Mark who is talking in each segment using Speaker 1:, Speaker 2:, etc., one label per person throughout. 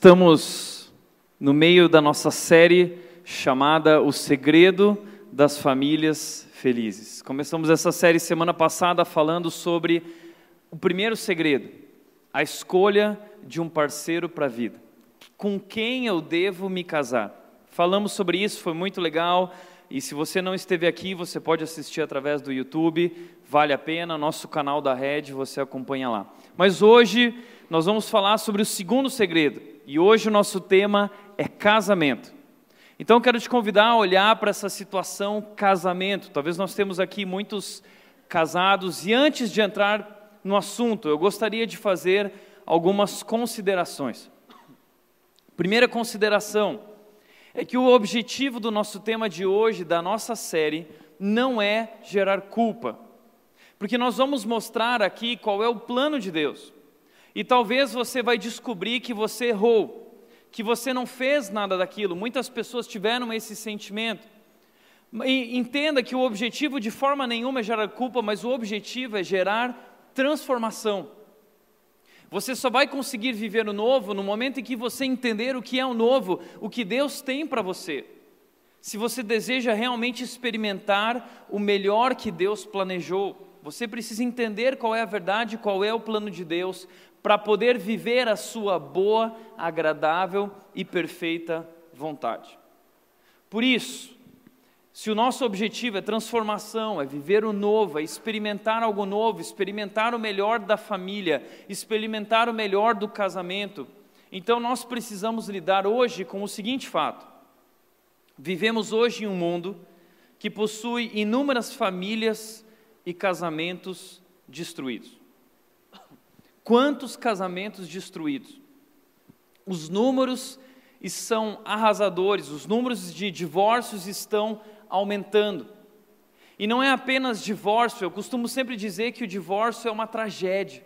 Speaker 1: Estamos no meio da nossa série chamada O Segredo das Famílias Felizes. Começamos essa série semana passada falando sobre o primeiro segredo, a escolha de um parceiro para a vida. Com quem eu devo me casar? Falamos sobre isso, foi muito legal. E se você não esteve aqui, você pode assistir através do YouTube, vale a pena, nosso canal da Red, você acompanha lá. Mas hoje nós vamos falar sobre o segundo segredo, e hoje o nosso tema é casamento. Então quero te convidar a olhar para essa situação casamento. Talvez nós temos aqui muitos casados e antes de entrar no assunto, eu gostaria de fazer algumas considerações. Primeira consideração é que o objetivo do nosso tema de hoje, da nossa série, não é gerar culpa. Porque nós vamos mostrar aqui qual é o plano de Deus. E talvez você vai descobrir que você errou, que você não fez nada daquilo. Muitas pessoas tiveram esse sentimento. E entenda que o objetivo de forma nenhuma é gerar culpa, mas o objetivo é gerar transformação. Você só vai conseguir viver o novo no momento em que você entender o que é o novo, o que Deus tem para você. Se você deseja realmente experimentar o melhor que Deus planejou, você precisa entender qual é a verdade, qual é o plano de Deus, para poder viver a sua boa, agradável e perfeita vontade. Por isso, se o nosso objetivo é transformação, é viver o novo, é experimentar algo novo, experimentar o melhor da família, experimentar o melhor do casamento, então nós precisamos lidar hoje com o seguinte fato: vivemos hoje em um mundo que possui inúmeras famílias e casamentos destruídos. Quantos casamentos destruídos? Os números são arrasadores, os números de divórcios estão aumentando. E não é apenas divórcio, eu costumo sempre dizer que o divórcio é uma tragédia.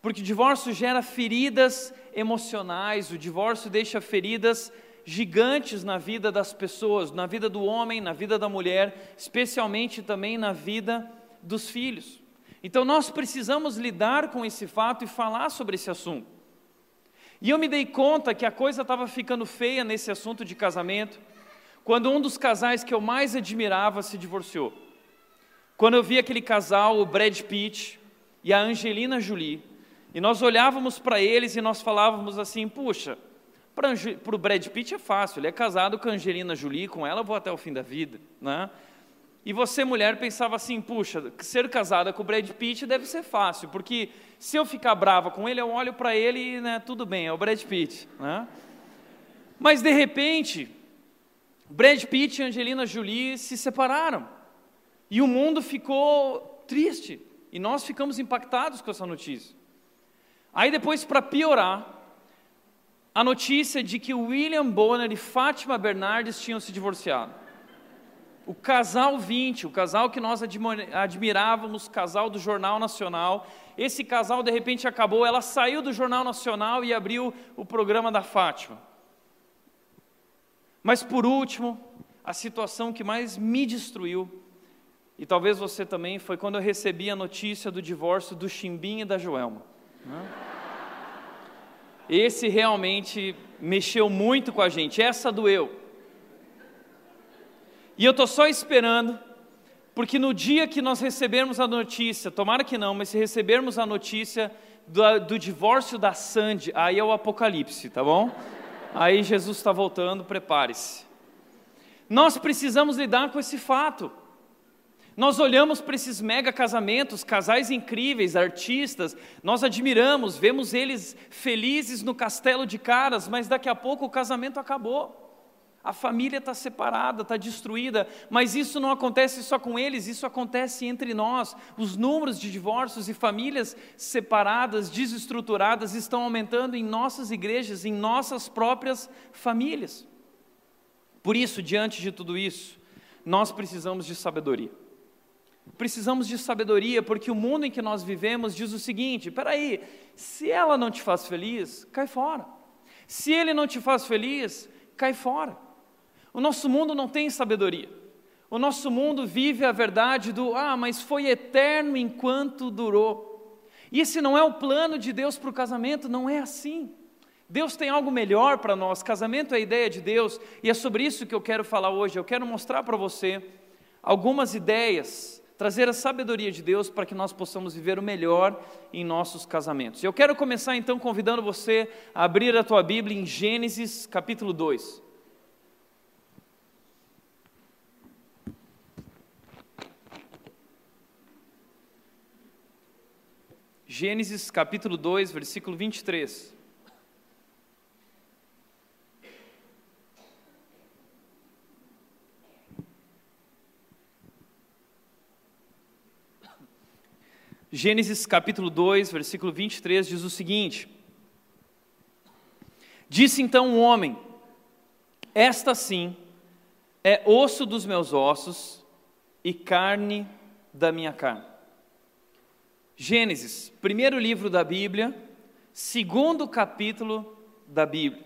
Speaker 1: Porque o divórcio gera feridas emocionais, o divórcio deixa feridas gigantes na vida das pessoas, na vida do homem, na vida da mulher, especialmente também na vida dos filhos. Então nós precisamos lidar com esse fato e falar sobre esse assunto. E eu me dei conta que a coisa estava ficando feia nesse assunto de casamento, quando um dos casais que eu mais admirava se divorciou. Quando eu vi aquele casal, o Brad Pitt e a Angelina Jolie, e nós olhávamos para eles e nós falávamos assim: puxa, para o Brad Pitt é fácil, ele é casado com a Angelina Jolie, com ela eu vou até o fim da vida, né? E você, mulher, pensava assim: puxa, ser casada com o Brad Pitt deve ser fácil, porque se eu ficar brava com ele, eu olho para ele e né, tudo bem, é o Brad Pitt. Né? Mas de repente, Brad Pitt e Angelina Jolie se separaram. E o mundo ficou triste. E nós ficamos impactados com essa notícia. Aí depois, para piorar, a notícia de que William Bonner e Fátima Bernardes tinham se divorciado o casal 20, o casal que nós admirávamos, casal do Jornal Nacional. Esse casal de repente acabou, ela saiu do Jornal Nacional e abriu o programa da Fátima. Mas por último, a situação que mais me destruiu, e talvez você também, foi quando eu recebi a notícia do divórcio do Chimbim e da Joelma. Né? Esse realmente mexeu muito com a gente, essa doeu. E eu estou só esperando, porque no dia que nós recebermos a notícia, tomara que não, mas se recebermos a notícia do, do divórcio da Sandy, aí é o apocalipse, tá bom? Aí Jesus está voltando, prepare-se. Nós precisamos lidar com esse fato. Nós olhamos para esses mega casamentos, casais incríveis, artistas, nós admiramos, vemos eles felizes no castelo de caras, mas daqui a pouco o casamento acabou. A família está separada, está destruída, mas isso não acontece só com eles, isso acontece entre nós. Os números de divórcios e famílias separadas, desestruturadas, estão aumentando em nossas igrejas, em nossas próprias famílias. Por isso, diante de tudo isso, nós precisamos de sabedoria. Precisamos de sabedoria, porque o mundo em que nós vivemos diz o seguinte: peraí, se ela não te faz feliz, cai fora. Se ele não te faz feliz, cai fora. O nosso mundo não tem sabedoria. O nosso mundo vive a verdade do, ah, mas foi eterno enquanto durou. E esse não é o plano de Deus para o casamento, não é assim. Deus tem algo melhor para nós, casamento é a ideia de Deus, e é sobre isso que eu quero falar hoje. Eu quero mostrar para você algumas ideias, trazer a sabedoria de Deus para que nós possamos viver o melhor em nossos casamentos. Eu quero começar então convidando você a abrir a tua Bíblia em Gênesis capítulo 2. Gênesis capítulo 2, versículo 23. Gênesis capítulo 2, versículo 23 diz o seguinte: Disse então o homem: Esta sim é osso dos meus ossos e carne da minha carne. Gênesis, primeiro livro da Bíblia, segundo capítulo da Bíblia.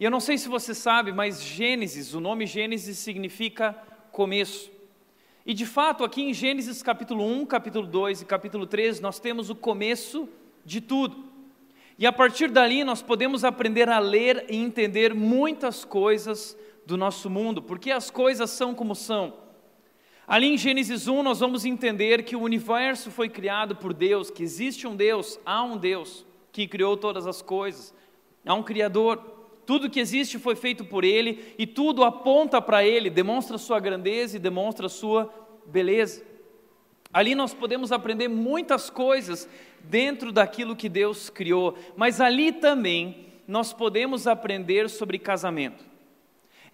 Speaker 1: E eu não sei se você sabe, mas Gênesis, o nome Gênesis significa começo. E de fato, aqui em Gênesis capítulo 1, capítulo 2 e capítulo 3, nós temos o começo de tudo. E a partir dali nós podemos aprender a ler e entender muitas coisas do nosso mundo, porque as coisas são como são. Ali em Gênesis 1, nós vamos entender que o universo foi criado por Deus, que existe um Deus, há um Deus que criou todas as coisas, há um Criador. Tudo que existe foi feito por Ele e tudo aponta para Ele, demonstra Sua grandeza e demonstra Sua beleza. Ali nós podemos aprender muitas coisas dentro daquilo que Deus criou, mas ali também nós podemos aprender sobre casamento.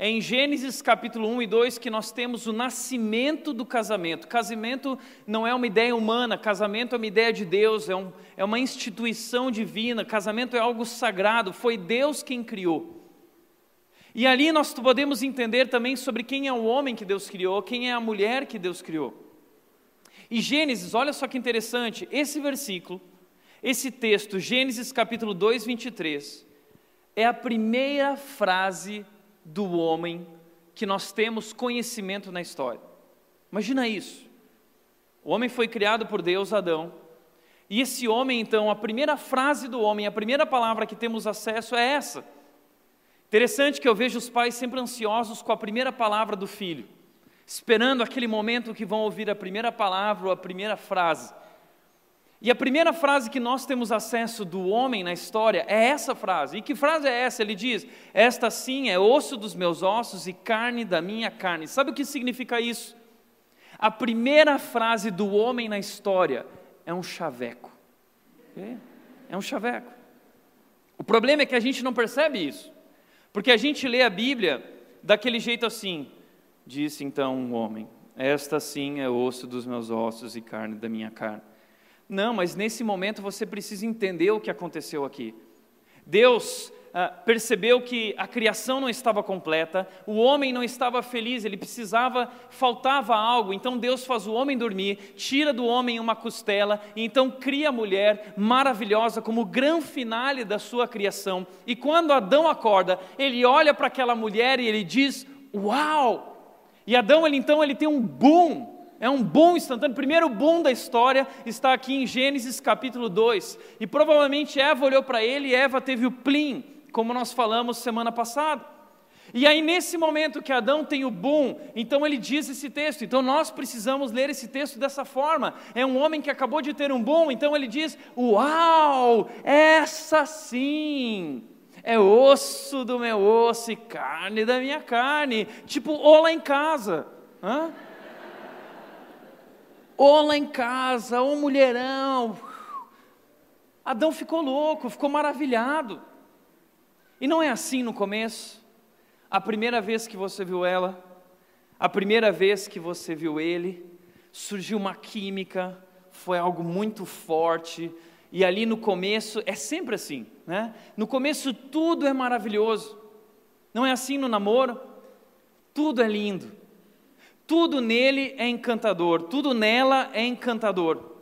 Speaker 1: É em Gênesis capítulo 1 e 2 que nós temos o nascimento do casamento. Casamento não é uma ideia humana, casamento é uma ideia de Deus, é, um, é uma instituição divina, casamento é algo sagrado, foi Deus quem criou. E ali nós podemos entender também sobre quem é o homem que Deus criou, quem é a mulher que Deus criou. E Gênesis, olha só que interessante, esse versículo, esse texto, Gênesis capítulo 2, 23, é a primeira frase do homem que nós temos conhecimento na história. Imagina isso. O homem foi criado por Deus, Adão, e esse homem, então, a primeira frase do homem, a primeira palavra que temos acesso é essa. Interessante que eu vejo os pais sempre ansiosos com a primeira palavra do filho, esperando aquele momento que vão ouvir a primeira palavra ou a primeira frase. E a primeira frase que nós temos acesso do homem na história é essa frase. E que frase é essa? Ele diz: Esta sim é osso dos meus ossos e carne da minha carne. Sabe o que significa isso? A primeira frase do homem na história é um chaveco. É, é um chaveco. O problema é que a gente não percebe isso. Porque a gente lê a Bíblia daquele jeito assim. Disse então um homem: Esta sim é osso dos meus ossos e carne da minha carne. Não, mas nesse momento você precisa entender o que aconteceu aqui. Deus ah, percebeu que a criação não estava completa, o homem não estava feliz, ele precisava, faltava algo. Então Deus faz o homem dormir, tira do homem uma costela, e então cria a mulher maravilhosa como o grande finale da sua criação. E quando Adão acorda, ele olha para aquela mulher e ele diz: Uau! E Adão, ele, então, ele tem um boom é um bom instantâneo. O primeiro bom da história está aqui em Gênesis capítulo 2. E provavelmente Eva olhou para ele e Eva teve o plim, como nós falamos semana passada. E aí, nesse momento que Adão tem o boom, então ele diz esse texto. Então nós precisamos ler esse texto dessa forma. É um homem que acabou de ter um boom, então ele diz: Uau, essa sim É osso do meu osso e carne da minha carne. Tipo, ou lá em casa. Hã? Ou lá em casa, ou mulherão. Adão ficou louco, ficou maravilhado. E não é assim no começo. A primeira vez que você viu ela, a primeira vez que você viu ele, surgiu uma química, foi algo muito forte, e ali no começo é sempre assim, né? No começo tudo é maravilhoso. Não é assim no namoro? Tudo é lindo. Tudo nele é encantador, tudo nela é encantador.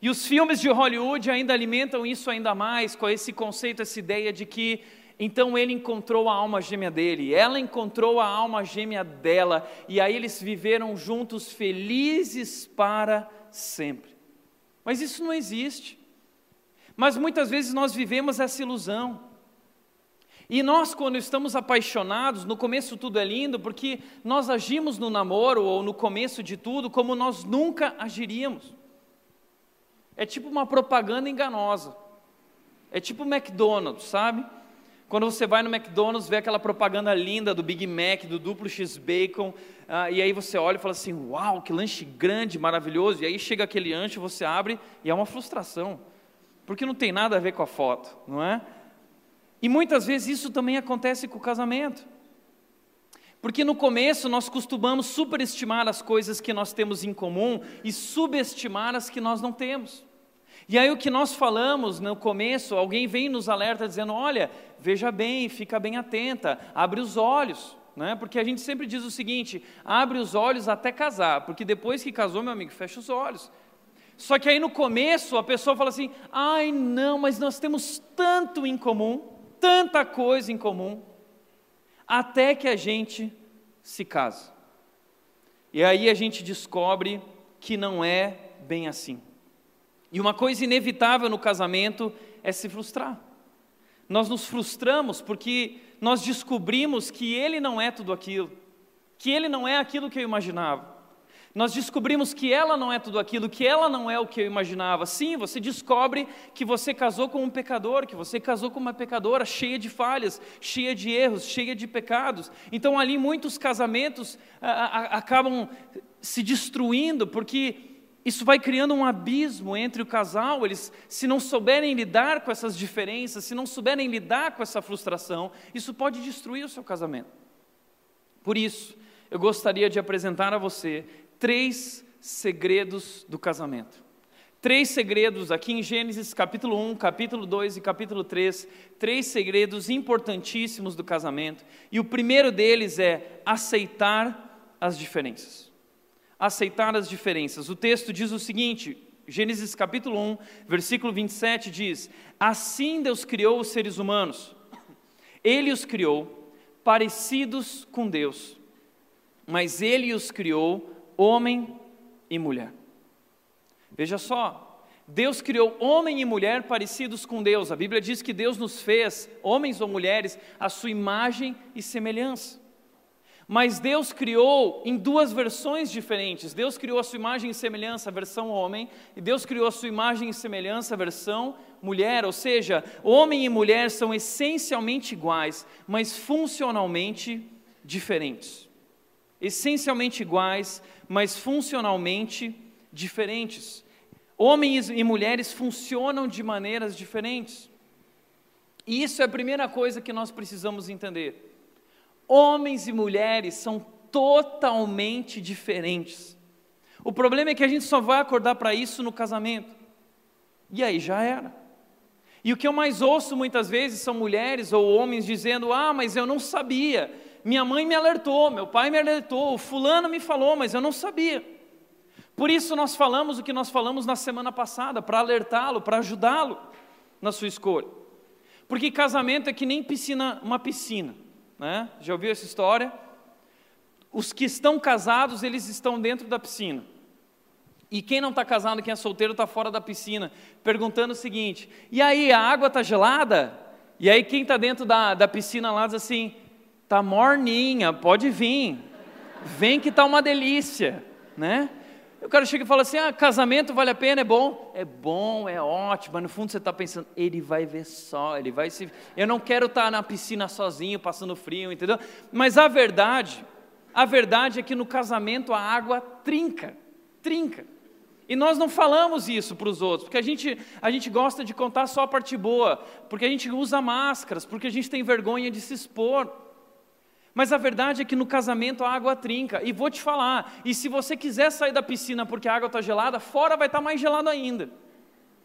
Speaker 1: E os filmes de Hollywood ainda alimentam isso ainda mais com esse conceito, essa ideia de que então ele encontrou a alma gêmea dele, ela encontrou a alma gêmea dela, e aí eles viveram juntos felizes para sempre. Mas isso não existe. Mas muitas vezes nós vivemos essa ilusão. E nós, quando estamos apaixonados, no começo tudo é lindo, porque nós agimos no namoro ou no começo de tudo como nós nunca agiríamos. É tipo uma propaganda enganosa. É tipo McDonald's, sabe? Quando você vai no McDonald's, vê aquela propaganda linda do Big Mac, do duplo X-Bacon, ah, e aí você olha e fala assim: Uau, que lanche grande, maravilhoso. E aí chega aquele lanche, você abre e é uma frustração porque não tem nada a ver com a foto, não é? E muitas vezes isso também acontece com o casamento. Porque no começo nós costumamos superestimar as coisas que nós temos em comum e subestimar as que nós não temos. E aí o que nós falamos no começo, alguém vem nos alerta dizendo: olha, veja bem, fica bem atenta, abre os olhos. Né? Porque a gente sempre diz o seguinte: abre os olhos até casar, porque depois que casou, meu amigo, fecha os olhos. Só que aí no começo a pessoa fala assim: ai não, mas nós temos tanto em comum, tanta coisa em comum, até que a gente se casa. E aí a gente descobre que não é bem assim. E uma coisa inevitável no casamento é se frustrar. Nós nos frustramos porque nós descobrimos que ele não é tudo aquilo, que ele não é aquilo que eu imaginava. Nós descobrimos que ela não é tudo aquilo, que ela não é o que eu imaginava. Sim, você descobre que você casou com um pecador, que você casou com uma pecadora cheia de falhas, cheia de erros, cheia de pecados. Então, ali, muitos casamentos a, a, acabam se destruindo, porque isso vai criando um abismo entre o casal. Eles, se não souberem lidar com essas diferenças, se não souberem lidar com essa frustração, isso pode destruir o seu casamento. Por isso, eu gostaria de apresentar a você três segredos do casamento. Três segredos aqui em Gênesis capítulo 1, capítulo 2 e capítulo 3, três segredos importantíssimos do casamento. E o primeiro deles é aceitar as diferenças. Aceitar as diferenças. O texto diz o seguinte, Gênesis capítulo 1, versículo 27 diz: Assim Deus criou os seres humanos. Ele os criou parecidos com Deus, mas ele os criou homem e mulher. Veja só, Deus criou homem e mulher parecidos com Deus. A Bíblia diz que Deus nos fez, homens ou mulheres, a sua imagem e semelhança. Mas Deus criou em duas versões diferentes. Deus criou a sua imagem e semelhança, versão homem, e Deus criou a sua imagem e semelhança, versão mulher. Ou seja, homem e mulher são essencialmente iguais, mas funcionalmente diferentes. Essencialmente iguais, mas funcionalmente diferentes. Homens e mulheres funcionam de maneiras diferentes. E isso é a primeira coisa que nós precisamos entender. Homens e mulheres são totalmente diferentes. O problema é que a gente só vai acordar para isso no casamento. E aí já era. E o que eu mais ouço muitas vezes são mulheres ou homens dizendo: Ah, mas eu não sabia minha mãe me alertou, meu pai me alertou, fulano me falou, mas eu não sabia. Por isso nós falamos o que nós falamos na semana passada, para alertá-lo, para ajudá-lo na sua escolha. Porque casamento é que nem piscina, uma piscina, né? Já ouviu essa história? Os que estão casados, eles estão dentro da piscina. E quem não está casado, quem é solteiro, está fora da piscina, perguntando o seguinte: e aí, a água está gelada? E aí, quem está dentro da, da piscina lá diz assim: Tá morninha, pode vir. Vem que tá uma delícia, né? O cara chega e fala assim: ah, casamento vale a pena, é bom? É bom, é ótimo, mas no fundo você está pensando, ele vai ver só, ele vai se. Eu não quero estar tá na piscina sozinho, passando frio, entendeu? Mas a verdade, a verdade é que no casamento a água trinca, trinca. E nós não falamos isso para os outros, porque a gente, a gente gosta de contar só a parte boa, porque a gente usa máscaras, porque a gente tem vergonha de se expor. Mas a verdade é que no casamento a água trinca. E vou te falar, e se você quiser sair da piscina porque a água está gelada, fora vai estar tá mais gelado ainda.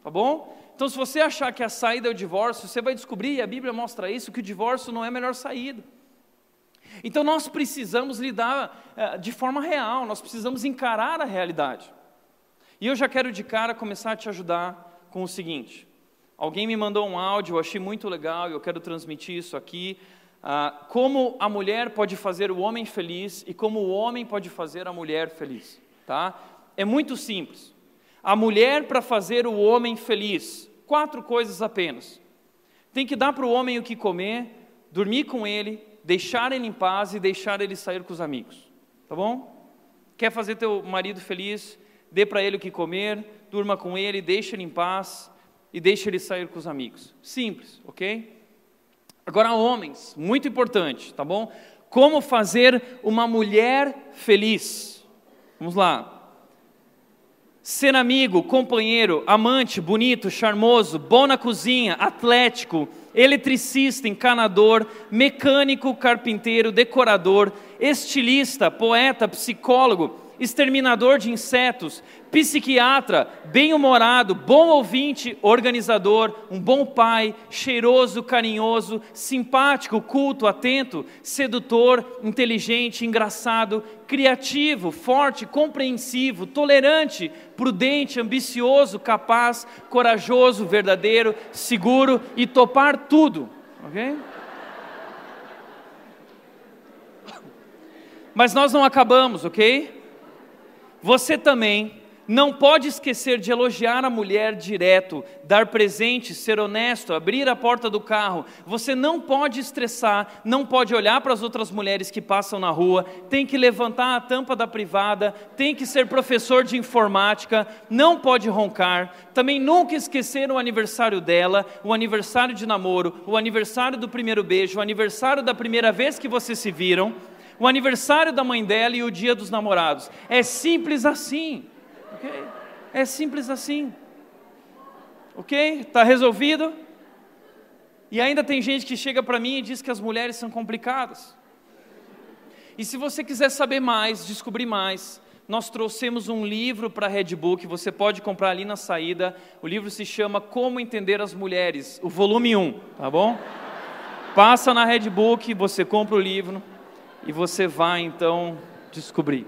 Speaker 1: Tá bom? Então, se você achar que a saída é o divórcio, você vai descobrir, e a Bíblia mostra isso, que o divórcio não é a melhor saída. Então, nós precisamos lidar eh, de forma real, nós precisamos encarar a realidade. E eu já quero de cara começar a te ajudar com o seguinte: alguém me mandou um áudio, eu achei muito legal e eu quero transmitir isso aqui. Ah, como a mulher pode fazer o homem feliz e como o homem pode fazer a mulher feliz. Tá? É muito simples. A mulher, para fazer o homem feliz, quatro coisas apenas. Tem que dar para o homem o que comer, dormir com ele, deixar ele em paz e deixar ele sair com os amigos. Tá bom? Quer fazer teu marido feliz? Dê para ele o que comer, durma com ele, deixe ele em paz e deixe ele sair com os amigos. Simples, ok? Agora, homens, muito importante, tá bom? Como fazer uma mulher feliz? Vamos lá. Ser amigo, companheiro, amante, bonito, charmoso, bom na cozinha, atlético, eletricista, encanador, mecânico, carpinteiro, decorador, estilista, poeta, psicólogo, exterminador de insetos, psiquiatra, bem-humorado, bom ouvinte, organizador, um bom pai, cheiroso, carinhoso, simpático, culto, atento, sedutor, inteligente, engraçado, criativo, forte, compreensivo, tolerante, prudente, ambicioso, capaz, corajoso, verdadeiro, seguro e topar tudo. Ok? Mas nós não acabamos, ok? Você também não pode esquecer de elogiar a mulher direto, dar presente, ser honesto, abrir a porta do carro. Você não pode estressar, não pode olhar para as outras mulheres que passam na rua, tem que levantar a tampa da privada, tem que ser professor de informática, não pode roncar. Também nunca esquecer o aniversário dela, o aniversário de namoro, o aniversário do primeiro beijo, o aniversário da primeira vez que vocês se viram o aniversário da mãe dela e o dia dos namorados. É simples assim. Ok? É simples assim. Ok? Está resolvido? E ainda tem gente que chega para mim e diz que as mulheres são complicadas. E se você quiser saber mais, descobrir mais, nós trouxemos um livro para a Redbook, você pode comprar ali na saída. O livro se chama Como Entender as Mulheres, o volume 1, tá bom? Passa na Redbook, você compra o livro e você vai então descobrir.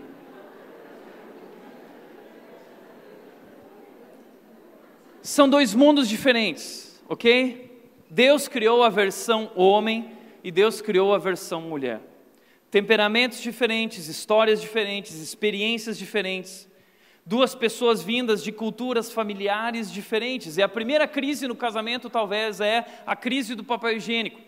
Speaker 1: São dois mundos diferentes, ok? Deus criou a versão homem e Deus criou a versão mulher. Temperamentos diferentes, histórias diferentes, experiências diferentes. Duas pessoas vindas de culturas familiares diferentes. E a primeira crise no casamento talvez é a crise do papel higiênico.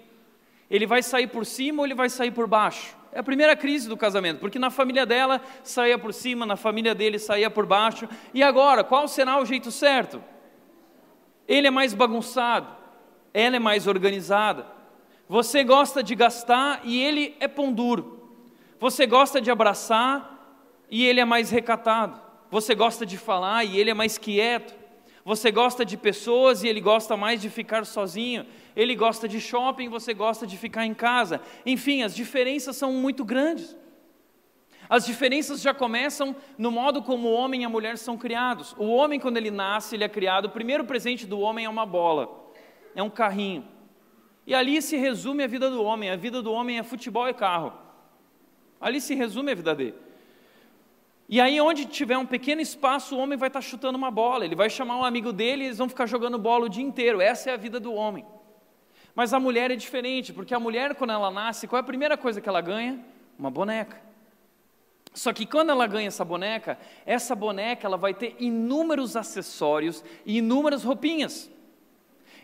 Speaker 1: Ele vai sair por cima ou ele vai sair por baixo? É a primeira crise do casamento, porque na família dela saía por cima, na família dele saía por baixo. E agora, qual será o jeito certo? Ele é mais bagunçado, ela é mais organizada. Você gosta de gastar e ele é pão duro. Você gosta de abraçar e ele é mais recatado. Você gosta de falar e ele é mais quieto. Você gosta de pessoas e ele gosta mais de ficar sozinho. Ele gosta de shopping, você gosta de ficar em casa. Enfim, as diferenças são muito grandes. As diferenças já começam no modo como o homem e a mulher são criados. O homem, quando ele nasce, ele é criado. O primeiro presente do homem é uma bola, é um carrinho. E ali se resume a vida do homem. A vida do homem é futebol e carro. Ali se resume a vida dele. E aí, onde tiver um pequeno espaço, o homem vai estar chutando uma bola. Ele vai chamar um amigo dele e eles vão ficar jogando bola o dia inteiro. Essa é a vida do homem. Mas a mulher é diferente, porque a mulher, quando ela nasce, qual é a primeira coisa que ela ganha? Uma boneca. Só que quando ela ganha essa boneca, essa boneca ela vai ter inúmeros acessórios e inúmeras roupinhas.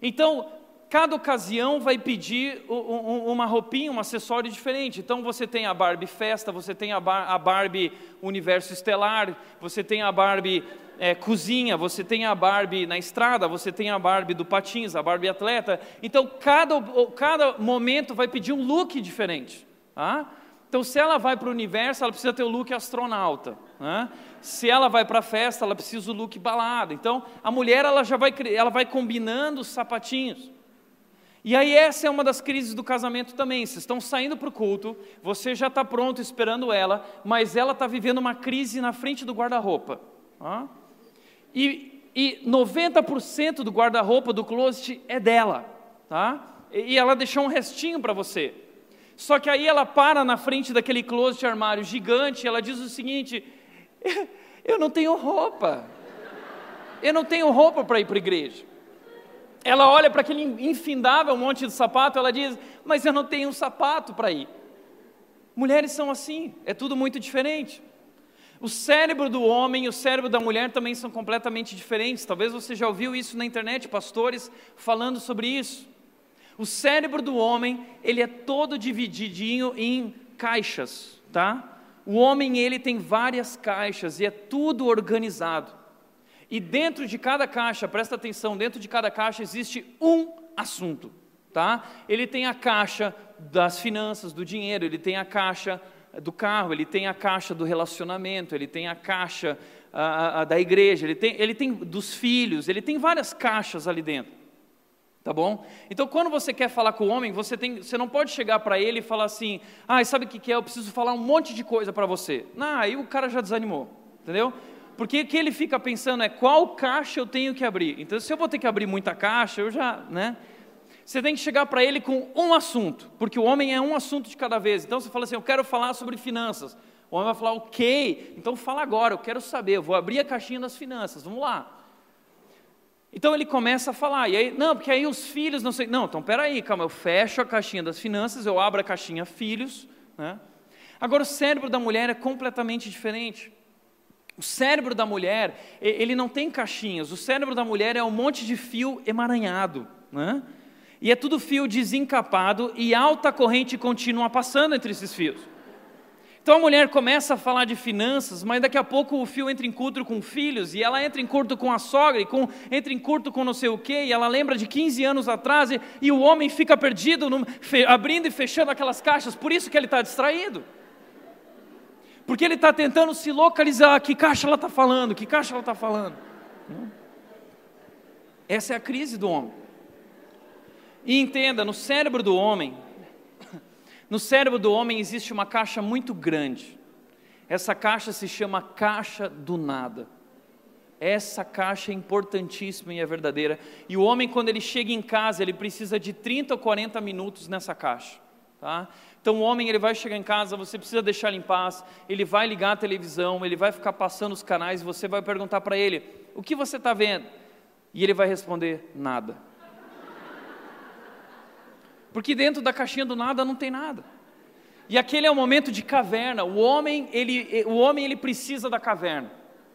Speaker 1: Então, cada ocasião vai pedir uma roupinha, um acessório diferente. Então você tem a Barbie festa, você tem a, Barbie universo estelar, você tem a Barbie é, cozinha, você tem a Barbie na estrada, você tem a Barbie do patins, a Barbie atleta. Então cada, cada momento vai pedir um look diferente. Tá? Então se ela vai para o universo, ela precisa ter o look astronauta. Né? Se ela vai para a festa, ela precisa do look balada. Então a mulher ela já vai, ela vai combinando os sapatinhos. E aí essa é uma das crises do casamento também. Vocês estão saindo para o culto, você já está pronto esperando ela, mas ela está vivendo uma crise na frente do guarda-roupa. E, e 90% do guarda-roupa do closet é dela, tá? E ela deixou um restinho para você. Só que aí ela para na frente daquele closet armário gigante, ela diz o seguinte: eu não tenho roupa. Eu não tenho roupa para ir para a igreja. Ela olha para aquele infindável monte de sapato, ela diz: Mas eu não tenho um sapato para ir. Mulheres são assim, é tudo muito diferente. O cérebro do homem e o cérebro da mulher também são completamente diferentes. Talvez você já ouviu isso na internet, pastores falando sobre isso. O cérebro do homem, ele é todo divididinho em caixas, tá? O homem, ele tem várias caixas e é tudo organizado. E dentro de cada caixa, presta atenção, dentro de cada caixa existe um assunto, tá? Ele tem a caixa das finanças, do dinheiro, ele tem a caixa do carro, ele tem a caixa do relacionamento, ele tem a caixa a, a, da igreja, ele tem, ele tem dos filhos, ele tem várias caixas ali dentro. Tá bom? Então, quando você quer falar com o homem, você, tem, você não pode chegar para ele e falar assim: ah, sabe o que, que é? Eu preciso falar um monte de coisa para você. Não, aí o cara já desanimou, entendeu? Porque o que ele fica pensando é qual caixa eu tenho que abrir. Então, se eu vou ter que abrir muita caixa, eu já, né? Você tem que chegar para ele com um assunto, porque o homem é um assunto de cada vez. Então, você fala assim: eu quero falar sobre finanças. O homem vai falar, ok, então fala agora, eu quero saber, eu vou abrir a caixinha das finanças, vamos lá. Então ele começa a falar, e aí, não, porque aí os filhos não sei. Não, então peraí, calma, eu fecho a caixinha das finanças, eu abro a caixinha filhos. Né? Agora o cérebro da mulher é completamente diferente. O cérebro da mulher, ele não tem caixinhas, o cérebro da mulher é um monte de fio emaranhado, né? E é tudo fio desencapado e alta corrente contínua passando entre esses fios. Então a mulher começa a falar de finanças, mas daqui a pouco o fio entra em curto com filhos, e ela entra em curto com a sogra, e com, entra em curto com não sei o quê, e ela lembra de 15 anos atrás, e, e o homem fica perdido, no, fe, abrindo e fechando aquelas caixas, por isso que ele está distraído. Porque ele está tentando se localizar, que caixa ela está falando, que caixa ela está falando. Essa é a crise do homem. E entenda, no cérebro do homem, no cérebro do homem existe uma caixa muito grande. Essa caixa se chama caixa do nada. Essa caixa é importantíssima e é verdadeira. E o homem, quando ele chega em casa, ele precisa de 30 ou 40 minutos nessa caixa. Tá? Então o homem ele vai chegar em casa, você precisa deixar ele em paz, ele vai ligar a televisão, ele vai ficar passando os canais, você vai perguntar para ele: o que você está vendo? E ele vai responder: nada. Porque dentro da caixinha do nada não tem nada. E aquele é o momento de caverna. O homem ele, o homem ele precisa da caverna.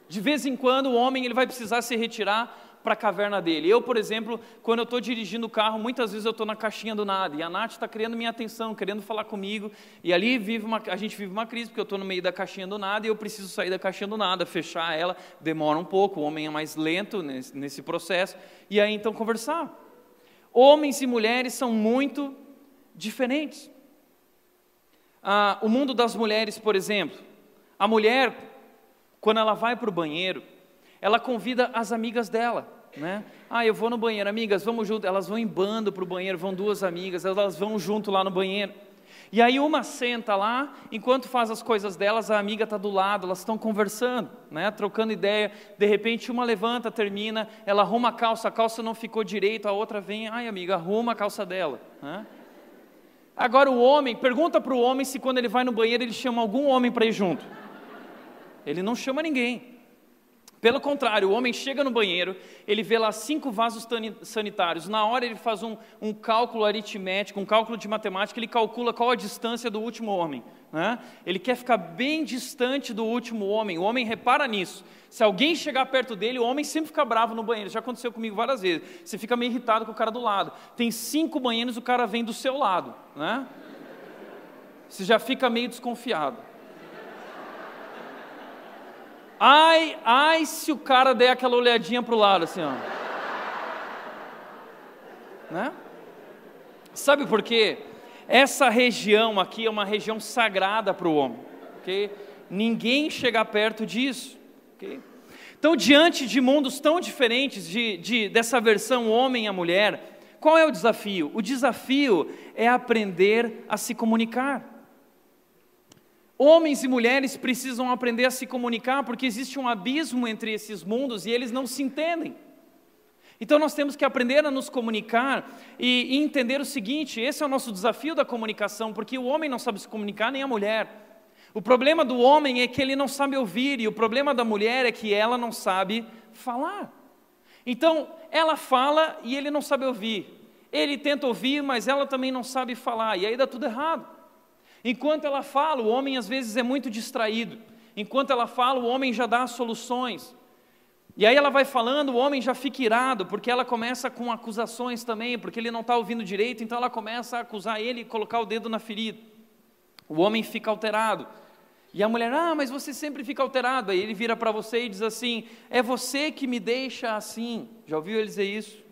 Speaker 1: De vez em quando o homem ele vai precisar se retirar para a caverna dele. Eu, por exemplo, quando eu estou dirigindo o carro, muitas vezes eu estou na caixinha do nada, e a Nath está querendo minha atenção, querendo falar comigo, e ali vive uma, a gente vive uma crise, porque eu estou no meio da caixinha do nada, e eu preciso sair da caixinha do nada, fechar ela, demora um pouco, o homem é mais lento nesse, nesse processo, e aí então conversar. Homens e mulheres são muito diferentes. Ah, o mundo das mulheres, por exemplo, a mulher, quando ela vai para o banheiro, ela convida as amigas dela, né? Ah, eu vou no banheiro, amigas, vamos junto. Elas vão em bando para o banheiro, vão duas amigas, elas vão junto lá no banheiro. E aí uma senta lá, enquanto faz as coisas delas, a amiga está do lado, elas estão conversando, né, trocando ideia. De repente uma levanta, termina, ela arruma a calça, a calça não ficou direito, a outra vem, ai amiga, arruma a calça dela. Né? Agora o homem, pergunta para o homem se quando ele vai no banheiro ele chama algum homem para ir junto. Ele não chama ninguém. Pelo contrário, o homem chega no banheiro, ele vê lá cinco vasos sanitários. Na hora ele faz um, um cálculo aritmético, um cálculo de matemática, ele calcula qual a distância do último homem. Né? Ele quer ficar bem distante do último homem. O homem repara nisso. Se alguém chegar perto dele, o homem sempre fica bravo no banheiro. Já aconteceu comigo várias vezes. Você fica meio irritado com o cara do lado. Tem cinco banheiros, o cara vem do seu lado. Né? Você já fica meio desconfiado. Ai, ai, se o cara der aquela olhadinha para o lado, assim, ó. Né? Sabe por quê? Essa região aqui é uma região sagrada para o homem, ok? Ninguém chega perto disso, ok? Então, diante de mundos tão diferentes, de, de, dessa versão homem a mulher, qual é o desafio? O desafio é aprender a se comunicar. Homens e mulheres precisam aprender a se comunicar porque existe um abismo entre esses mundos e eles não se entendem. Então nós temos que aprender a nos comunicar e, entender o seguinte: esse é o nosso desafio da comunicação, porque o homem não sabe se comunicar, nem a mulher. O problema do homem é que ele não sabe ouvir, e o problema da mulher é que ela não sabe falar. Então, ela fala e ele não sabe ouvir. Ele tenta ouvir, mas ela também não sabe falar, e aí dá tudo errado. Enquanto ela fala, o homem às vezes é muito distraído. Enquanto ela fala, o homem já dá soluções. E aí ela vai falando, o homem já fica irado, porque ela começa com acusações também, porque ele não está ouvindo direito, então ela começa a acusar ele e colocar o dedo na ferida. O homem fica alterado. E a mulher, ah, mas você sempre fica alterado. Aí ele vira para você e diz assim: é você que me deixa assim. Já ouviu ele dizer isso?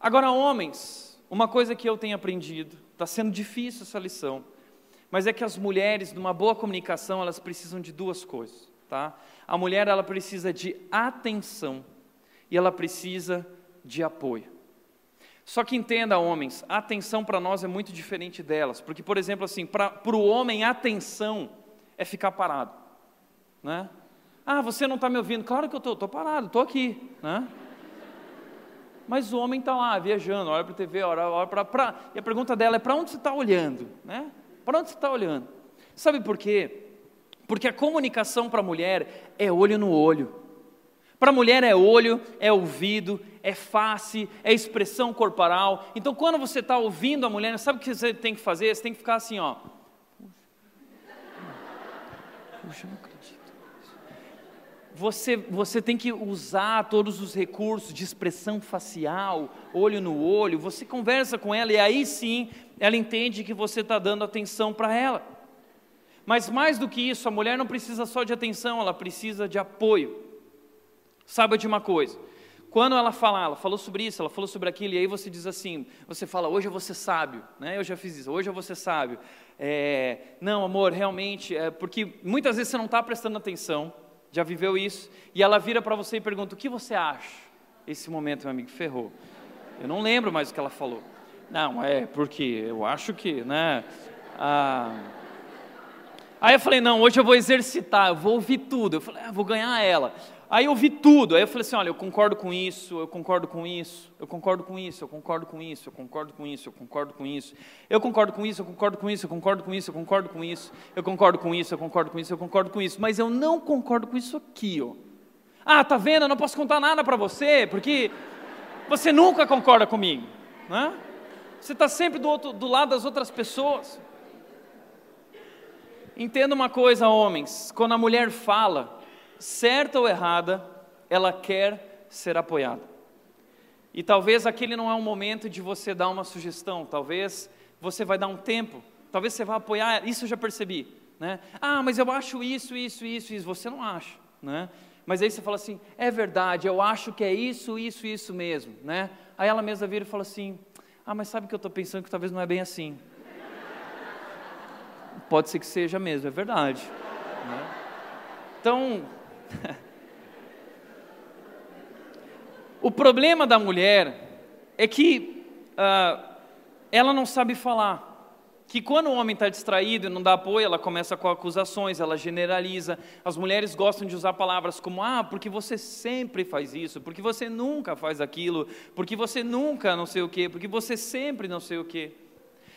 Speaker 1: Agora, homens, uma coisa que eu tenho aprendido Está sendo difícil essa lição. Mas é que as mulheres, numa boa comunicação, elas precisam de duas coisas, tá? A mulher, ela precisa de atenção e ela precisa de apoio. Só que entenda, homens, a atenção para nós é muito diferente delas, porque, por exemplo, assim, para o homem, atenção é ficar parado, né? Ah, você não está me ouvindo? Claro que eu estou, estou parado, estou aqui, né? Mas o homem está lá viajando, olha para a TV, olha, olha para. Pra... E a pergunta dela é: para onde você está olhando? Né? Para onde você está olhando? Sabe por quê? Porque a comunicação para a mulher é olho no olho. Para a mulher é olho, é ouvido, é face, é expressão corporal. Então, quando você está ouvindo a mulher, sabe o que você tem que fazer? Você tem que ficar assim, ó. Puxa, não você, você tem que usar todos os recursos de expressão facial, olho no olho, você conversa com ela e aí sim ela entende que você está dando atenção para ela. Mas mais do que isso, a mulher não precisa só de atenção, ela precisa de apoio. Saiba de uma coisa, quando ela fala, ela falou sobre isso, ela falou sobre aquilo, e aí você diz assim, você fala, hoje eu vou ser sábio, né? eu já fiz isso, hoje eu vou ser sábio. É, não, amor, realmente, é porque muitas vezes você não está prestando atenção, já viveu isso? E ela vira para você e pergunta: O que você acha? Esse momento, meu amigo, ferrou. Eu não lembro mais o que ela falou. Não, é porque eu acho que, né? Ah... Aí eu falei: Não, hoje eu vou exercitar, eu vou ouvir tudo. Eu falei: ah, Vou ganhar ela. Aí eu vi tudo, aí eu falei assim: olha, eu concordo com isso, eu concordo com isso, eu concordo com isso, eu concordo com isso, eu concordo com isso, eu concordo com isso, eu concordo com isso, eu concordo com isso, eu concordo com isso, eu concordo com isso, eu concordo com isso, eu concordo com isso, eu concordo com isso, mas eu não concordo com isso aqui, ó. Ah, tá vendo? Eu não posso contar nada para você, porque você nunca concorda comigo, né? Você está sempre do, outro, do lado das outras pessoas. Entenda uma coisa, homens: quando a mulher fala, certa ou errada, ela quer ser apoiada. E talvez aquele não é um momento de você dar uma sugestão, talvez você vai dar um tempo, talvez você vá apoiar, isso eu já percebi, né? Ah, mas eu acho isso, isso, isso, isso, você não acha, né? Mas aí você fala assim, é verdade, eu acho que é isso, isso, isso mesmo, né? Aí ela mesma vira e fala assim, ah, mas sabe que eu estou pensando que talvez não é bem assim. Pode ser que seja mesmo, é verdade. Né? Então, o problema da mulher é que uh, ela não sabe falar. Que quando o homem está distraído e não dá apoio, ela começa com acusações, ela generaliza. As mulheres gostam de usar palavras como: ah, porque você sempre faz isso, porque você nunca faz aquilo, porque você nunca não sei o quê, porque você sempre não sei o quê.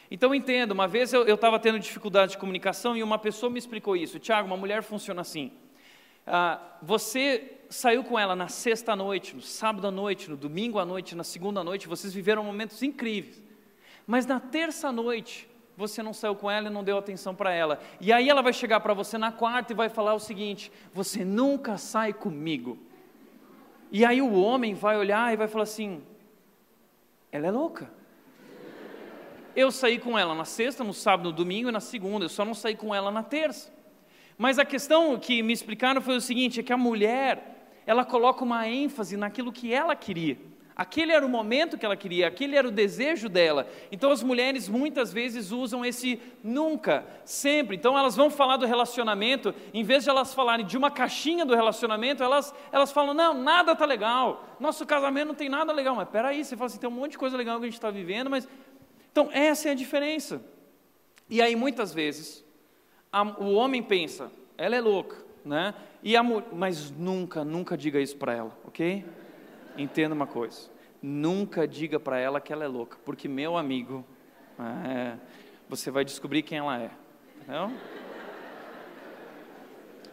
Speaker 1: Então entendo, uma vez eu estava tendo dificuldade de comunicação e uma pessoa me explicou isso. Tiago, uma mulher funciona assim. Ah, você saiu com ela na sexta noite, no sábado à noite, no domingo à noite, na segunda noite, vocês viveram momentos incríveis. Mas na terça noite, você não saiu com ela e não deu atenção para ela. E aí ela vai chegar para você na quarta e vai falar o seguinte: você nunca sai comigo. E aí o homem vai olhar e vai falar assim: ela é louca. Eu saí com ela na sexta, no sábado, no domingo e na segunda, eu só não saí com ela na terça. Mas a questão que me explicaram foi o seguinte: é que a mulher, ela coloca uma ênfase naquilo que ela queria. Aquele era o momento que ela queria, aquele era o desejo dela. Então as mulheres muitas vezes usam esse nunca, sempre. Então elas vão falar do relacionamento, em vez de elas falarem de uma caixinha do relacionamento, elas, elas falam: não, nada está legal, nosso casamento não tem nada legal. Mas peraí, você fala assim: tem um monte de coisa legal que a gente está vivendo, mas. Então essa é a diferença. E aí muitas vezes a, o homem pensa: ela é louca, né? E a, mas nunca, nunca diga isso para ela, ok? entenda uma coisa: nunca diga para ela que ela é louca, porque, meu amigo, é, você vai descobrir quem ela é. Não?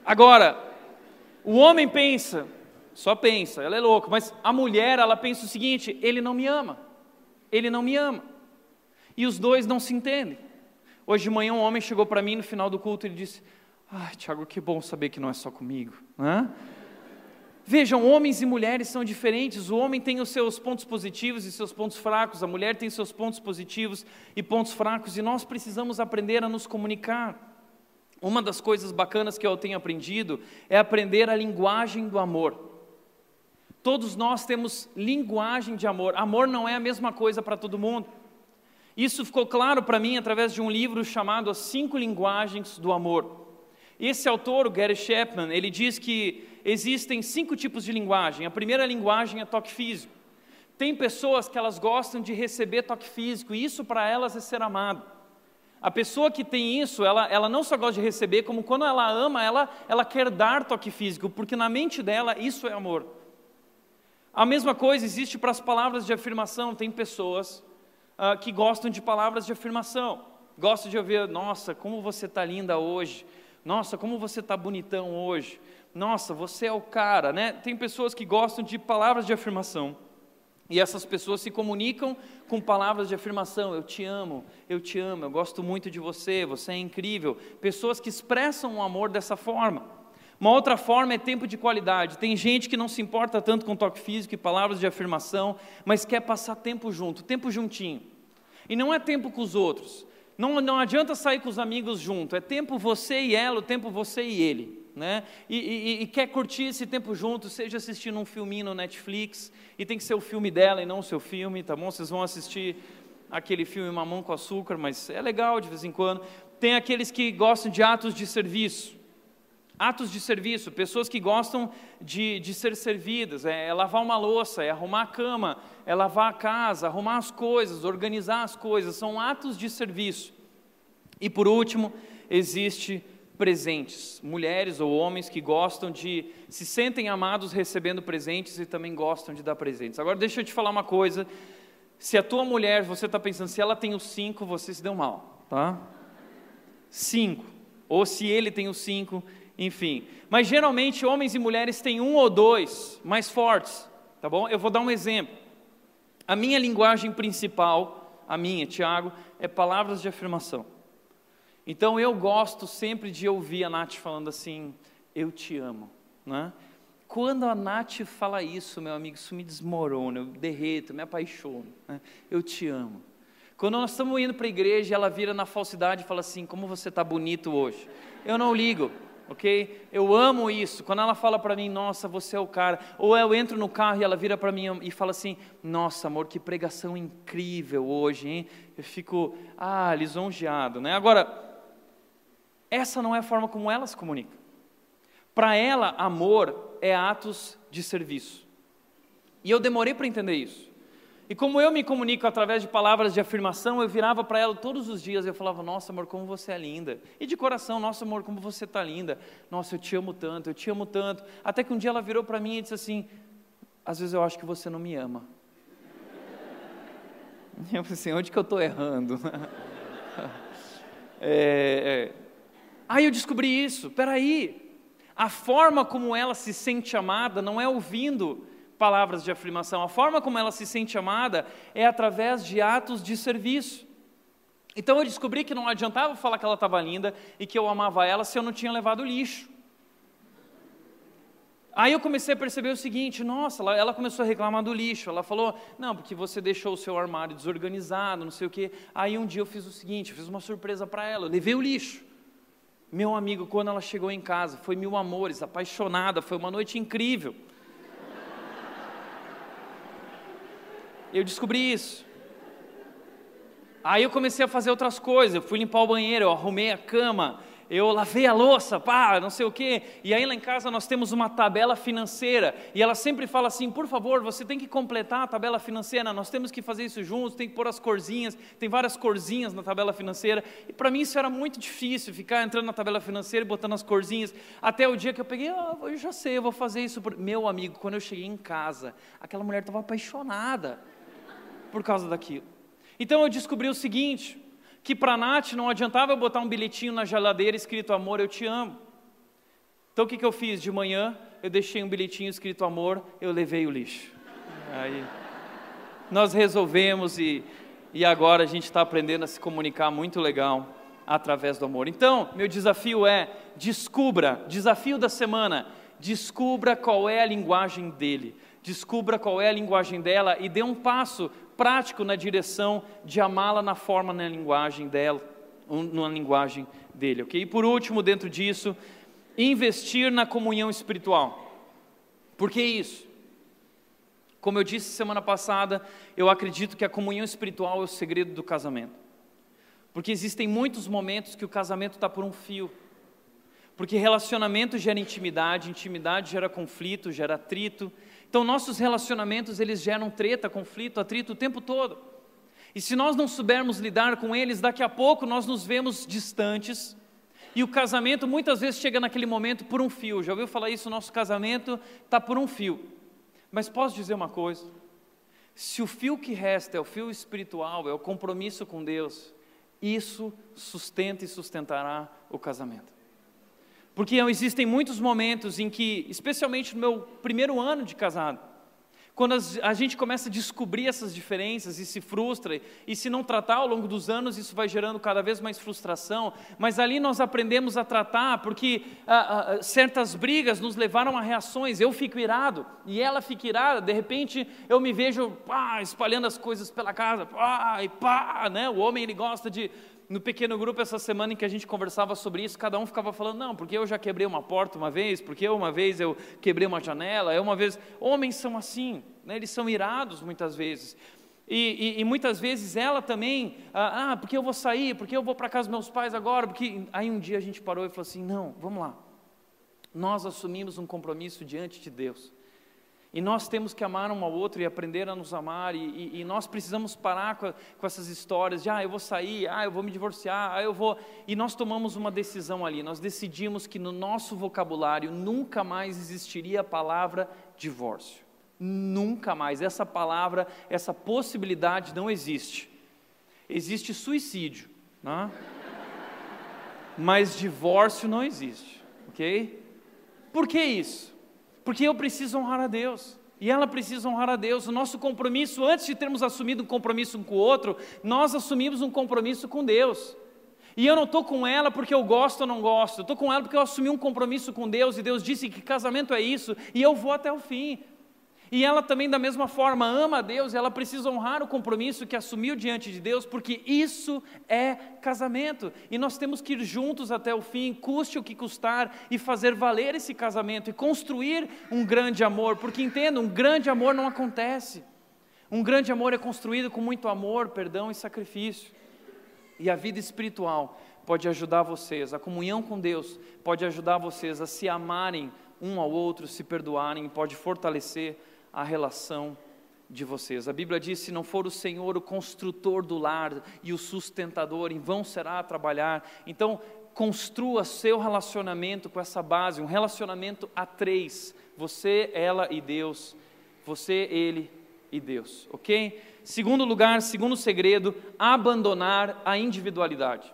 Speaker 1: Agora, o homem pensa, só pensa, ela é louca, mas a mulher, ela pensa o seguinte: ele não me ama, ele não me ama. E os dois não se entendem. Hoje de manhã um homem chegou para mim no final do culto e disse: Ah, Tiago, que bom saber que não é só comigo. Né? Vejam, homens e mulheres são diferentes. O homem tem os seus pontos positivos e seus pontos fracos, a mulher tem seus pontos positivos e pontos fracos, e nós precisamos aprender a nos comunicar. Uma das coisas bacanas que eu tenho aprendido é aprender a linguagem do amor. Todos nós temos linguagem de amor. Amor não é a mesma coisa para todo mundo. Isso ficou claro para mim através de um livro chamado As Cinco Linguagens do Amor. Esse autor, o Gary Chapman, ele diz que existem cinco tipos de linguagem. A primeira linguagem é toque físico. Tem pessoas que elas gostam de receber toque físico, e isso para elas é ser amado. A pessoa que tem isso, ela, ela não só gosta de receber, como quando ela ama, ela, ela quer dar toque físico, porque na mente dela isso é amor. A mesma coisa existe para as palavras de afirmação. Tem pessoas uh, que gostam de palavras de afirmação, gostam de ouvir: Nossa, como você está linda hoje, nossa, como você está bonitão hoje, nossa, você é o cara, né? Tem pessoas que gostam de palavras de afirmação. E essas pessoas se comunicam com palavras de afirmação: eu te amo, eu te amo, eu gosto muito de você, você é incrível. Pessoas que expressam o amor dessa forma. Uma outra forma é tempo de qualidade. Tem gente que não se importa tanto com toque físico e palavras de afirmação, mas quer passar tempo junto, tempo juntinho. E não é tempo com os outros. Não, não adianta sair com os amigos junto, é tempo você e ela, o tempo você e ele né? E, e, e, quer curtir esse tempo junto, seja assistindo um filminho no Netflix, e tem que ser o filme dela e não o seu filme, tá bom? Vocês vão assistir aquele filme Mamão com Açúcar, mas é legal de vez em quando. Tem aqueles que gostam de atos de serviço. Atos de serviço, pessoas que gostam de, de ser servidas, é, é lavar uma louça, é arrumar a cama, é lavar a casa, arrumar as coisas, organizar as coisas, são atos de serviço. E por último, existe presentes, mulheres ou homens que gostam de, se sentem amados recebendo presentes e também gostam de dar presentes. Agora deixa eu te falar uma coisa, se a tua mulher, você está pensando, se ela tem os cinco, você se deu mal, tá? Cinco, ou se ele tem os cinco, enfim. Mas geralmente homens e mulheres têm um ou dois mais fortes, tá bom? Eu vou dar um exemplo. A minha linguagem principal, a minha, Tiago, é palavras de afirmação. Então eu gosto sempre de ouvir a Nath falando assim: Eu te amo. Né? Quando a Nath fala isso, meu amigo, isso me desmorona, eu derreto, me apaixono. Né? Eu te amo. Quando nós estamos indo para a igreja, ela vira na falsidade e fala assim: Como você está bonito hoje? Eu não ligo, ok? Eu amo isso. Quando ela fala para mim, Nossa, você é o cara. Ou eu entro no carro e ela vira para mim e fala assim: Nossa, amor, que pregação incrível hoje, hein? Eu fico, ah, lisonjeado, né? Agora, essa não é a forma como ela se comunica. Para ela, amor é atos de serviço. E eu demorei para entender isso. E como eu me comunico através de palavras de afirmação, eu virava para ela todos os dias e eu falava: Nossa, amor, como você é linda. E de coração: Nossa, amor, como você está linda. Nossa, eu te amo tanto, eu te amo tanto. Até que um dia ela virou para mim e disse assim: Às vezes eu acho que você não me ama. Eu falei assim: Onde que eu estou errando? é, é, Aí eu descobri isso, peraí, A forma como ela se sente amada não é ouvindo palavras de afirmação, a forma como ela se sente amada é através de atos de serviço. Então eu descobri que não adiantava falar que ela estava linda e que eu amava ela se eu não tinha levado lixo. Aí eu comecei a perceber o seguinte: nossa, ela, ela, começou a reclamar do lixo. Ela falou: não, porque você deixou o seu armário desorganizado, não sei o quê. Aí um dia eu fiz o seguinte: eu fiz uma surpresa para ela, eu levei o lixo. Meu amigo, quando ela chegou em casa, foi mil amores, apaixonada, foi uma noite incrível. Eu descobri isso. Aí eu comecei a fazer outras coisas, eu fui limpar o banheiro, eu arrumei a cama, eu lavei a louça, pá, não sei o quê. E aí lá em casa nós temos uma tabela financeira. E ela sempre fala assim: por favor, você tem que completar a tabela financeira, nós temos que fazer isso juntos, tem que pôr as corzinhas, tem várias corzinhas na tabela financeira. E para mim isso era muito difícil, ficar entrando na tabela financeira e botando as corzinhas. Até o dia que eu peguei, ah, eu já sei, eu vou fazer isso. Meu amigo, quando eu cheguei em casa, aquela mulher estava apaixonada por causa daquilo. Então eu descobri o seguinte: que para a Nath não adiantava eu botar um bilhetinho na geladeira escrito amor, eu te amo. Então o que, que eu fiz? De manhã eu deixei um bilhetinho escrito amor, eu levei o lixo. Aí nós resolvemos e, e agora a gente está aprendendo a se comunicar muito legal através do amor. Então, meu desafio é: descubra, desafio da semana, descubra qual é a linguagem dele, descubra qual é a linguagem dela e dê um passo prático na direção de amá-la na forma, na linguagem dela, na linguagem dele, ok? E por último, dentro disso, investir na comunhão espiritual. Por que isso? Como eu disse semana passada, eu acredito que a comunhão espiritual é o segredo do casamento. Porque existem muitos momentos que o casamento está por um fio. Porque relacionamento gera intimidade, intimidade gera conflito, gera atrito, então, nossos relacionamentos, eles geram treta, conflito, atrito o tempo todo. E se nós não soubermos lidar com eles, daqui a pouco nós nos vemos distantes. E o casamento muitas vezes chega naquele momento por um fio. Já ouviu falar isso? Nosso casamento está por um fio. Mas posso dizer uma coisa? Se o fio que resta é o fio espiritual, é o compromisso com Deus, isso sustenta e sustentará o casamento. Porque existem muitos momentos em que, especialmente no meu primeiro ano de casado, quando a gente começa a descobrir essas diferenças e se frustra, e se não tratar ao longo dos anos, isso vai gerando cada vez mais frustração, mas ali nós aprendemos a tratar, porque ah, ah, certas brigas nos levaram a reações. Eu fico irado e ela fica irada, de repente eu me vejo pá, espalhando as coisas pela casa, pá, e pá, né? o homem ele gosta de no pequeno grupo essa semana em que a gente conversava sobre isso, cada um ficava falando, não, porque eu já quebrei uma porta uma vez, porque uma vez eu quebrei uma janela, eu uma vez. Homens são assim, né? eles são irados muitas vezes. E, e, e, muitas vezes ela também, ah, ah, porque eu vou sair, porque eu vou para casa dos meus pais agora, porque aí um dia a gente parou e falou assim, não, vamos lá, nós assumimos um compromisso diante de Deus, e nós temos que amar um ao outro e aprender a nos amar, e, e, e nós precisamos parar com, com, essas histórias de, ah, eu vou sair, ah, eu vou me divorciar, ah, eu vou. E nós tomamos uma decisão ali, nós decidimos que no nosso vocabulário nunca mais existiria a palavra divórcio. Nunca mais. Essa palavra, essa possibilidade não existe. Existe suicídio, né? mas divórcio não existe, ok? Por que isso? Porque eu preciso honrar a Deus. E ela precisa honrar a Deus. O nosso compromisso, antes de termos assumido um compromisso um com o outro, nós assumimos um compromisso com Deus. E eu não estou com ela porque eu gosto ou não gosto, estou com ela porque eu assumi um compromisso com Deus e Deus disse que casamento é isso e eu vou até o fim. E ela também, da mesma forma, ama a Deus, e ela precisa honrar o compromisso que assumiu diante de Deus, porque isso é casamento. E nós temos que ir juntos até o fim, custe o que custar, e fazer valer esse casamento, e construir um grande amor, porque entenda, um grande amor não acontece. Um grande amor é construído com muito amor, perdão e sacrifício. E a vida espiritual pode ajudar vocês, a comunhão com Deus pode ajudar vocês a se amarem um ao outro, se perdoarem, pode fortalecer a relação de vocês. A Bíblia diz: se não for o Senhor o construtor do lar e o sustentador, em vão será trabalhar. Então, construa seu relacionamento com essa base, um relacionamento a três: você, ela e Deus, você, ele e Deus, ok? Segundo lugar, segundo segredo, abandonar a individualidade.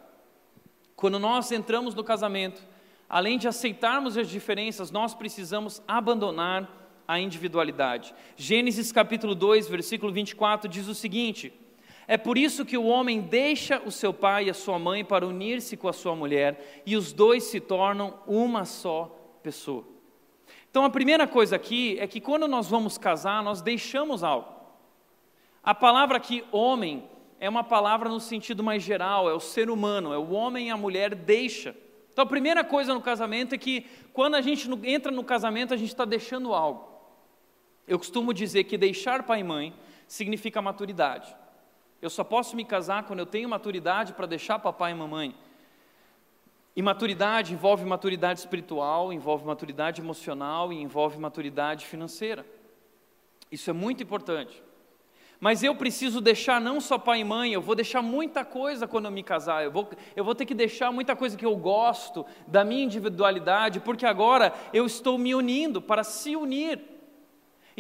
Speaker 1: Quando nós entramos no casamento, além de aceitarmos as diferenças, nós precisamos abandonar a individualidade. Gênesis capítulo 2, versículo 24 diz o seguinte: É por isso que o homem deixa o seu pai e a sua mãe para unir-se com a sua mulher, e os dois se tornam uma só pessoa. Então a primeira coisa aqui é que quando nós vamos casar, nós deixamos algo. A palavra aqui, homem, é uma palavra no sentido mais geral, é o ser humano, é o homem e a mulher deixa. Então a primeira coisa no casamento é que quando a gente entra no casamento, a gente está deixando algo. Eu costumo dizer que deixar pai e mãe significa maturidade. Eu só posso me casar quando eu tenho maturidade para deixar papai e mamãe. E maturidade envolve maturidade espiritual, envolve maturidade emocional e envolve maturidade financeira. Isso é muito importante. Mas eu preciso deixar não só pai e mãe, eu vou deixar muita coisa quando eu me casar, eu vou, eu vou ter que deixar muita coisa que eu gosto, da minha individualidade, porque agora eu estou me unindo para se unir.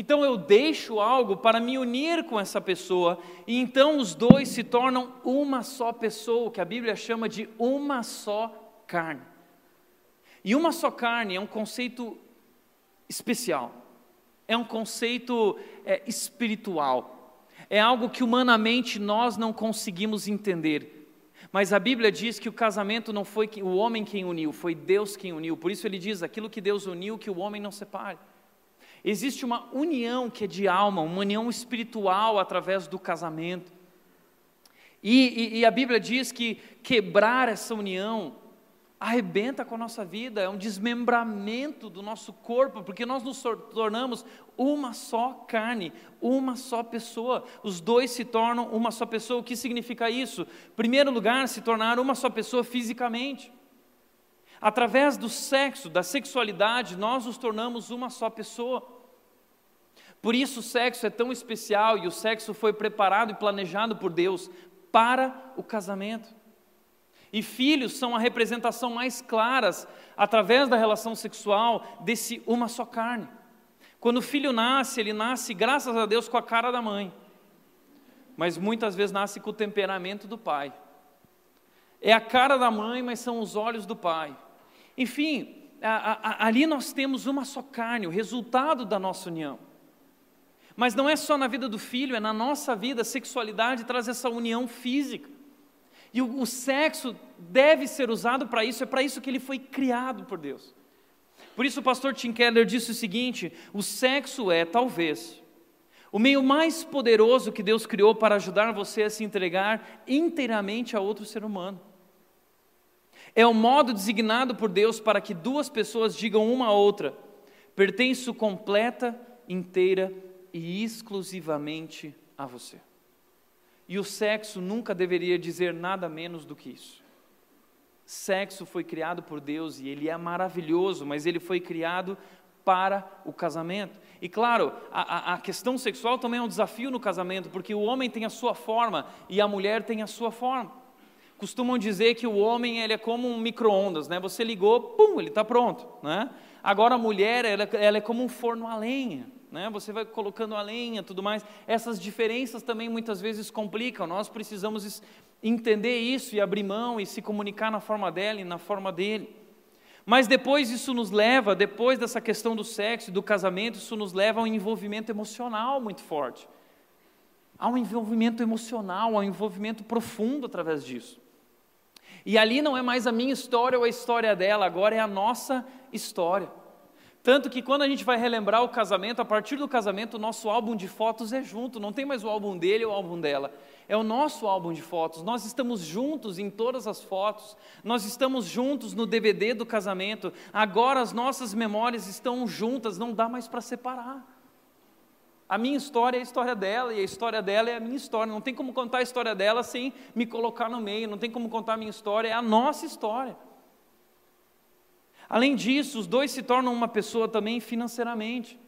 Speaker 1: Então eu deixo algo para me unir com essa pessoa, e então os dois se tornam uma só pessoa, o que a Bíblia chama de uma só carne. E uma só carne é um conceito especial, é um conceito é, espiritual, é algo que humanamente nós não conseguimos entender. Mas a Bíblia diz que o casamento não foi o homem quem uniu, foi Deus quem uniu. Por isso ele diz: aquilo que Deus uniu, que o homem não separe. Existe uma união que é de alma, uma união espiritual através do casamento. E, e, e, a Bíblia diz que quebrar essa união arrebenta com a nossa vida, é um desmembramento do nosso corpo, porque nós nos tornamos uma só carne, uma só pessoa. Os dois se tornam uma só pessoa. O que significa isso? Primeiro lugar, se tornar uma só pessoa fisicamente. Através do sexo, da sexualidade, nós nos tornamos uma só pessoa. Por isso o sexo é tão especial e o sexo foi preparado e planejado por Deus para o casamento. E filhos são a representação mais claras, através da relação sexual, desse uma só carne. Quando o filho nasce, ele nasce, graças a Deus, com a cara da mãe, mas muitas vezes nasce com o temperamento do pai. É a cara da mãe, mas são os olhos do pai. Enfim, a, a, ali nós temos uma só carne, o resultado da nossa união. Mas não é só na vida do filho, é na nossa vida. A sexualidade traz essa união física. E o, o sexo deve ser usado para isso, é para isso que ele foi criado por Deus. Por isso o pastor Tim Keller disse o seguinte: o sexo é, talvez, o meio mais poderoso que Deus criou para ajudar você a se entregar inteiramente a outro ser humano. É o modo designado por Deus para que duas pessoas digam uma a outra: pertenço completa, inteira e exclusivamente a você. E o sexo nunca deveria dizer nada menos do que isso. Sexo foi criado por Deus e ele é maravilhoso, mas ele foi criado para o casamento. E claro, a, a, questão sexual também é um desafio no casamento, porque o homem tem a sua forma e a mulher tem a sua forma. Costumam dizer que o homem ele é como um micro-ondas, né? Você ligou, pum, ele está pronto, né? Agora a mulher ela, ela é como um forno a lenha, né? Você vai colocando a lenha, tudo mais. Essas diferenças também muitas vezes complicam. Nós precisamos entender isso e abrir mão e se comunicar na forma dela e na forma dele. Mas depois isso nos leva, depois dessa questão do sexo e do casamento, isso nos leva a um envolvimento emocional muito forte. Há um envolvimento emocional, há um envolvimento profundo através disso. E ali não é mais a minha história ou a história dela, agora é a nossa história. Tanto que quando a gente vai relembrar o casamento, a partir do casamento, o nosso álbum de fotos é junto, não tem mais o álbum dele ou o álbum dela. É o nosso álbum de fotos. Nós estamos juntos em todas as fotos. Nós estamos juntos no DVD do casamento. Agora as nossas memórias estão juntas, não dá mais para separar. A minha história é a história dela e a história dela é a minha história. Não tem como contar a história dela sem me colocar no meio. Não tem como contar a minha história, é a nossa história. Além disso, os dois se tornam uma pessoa também financeiramente.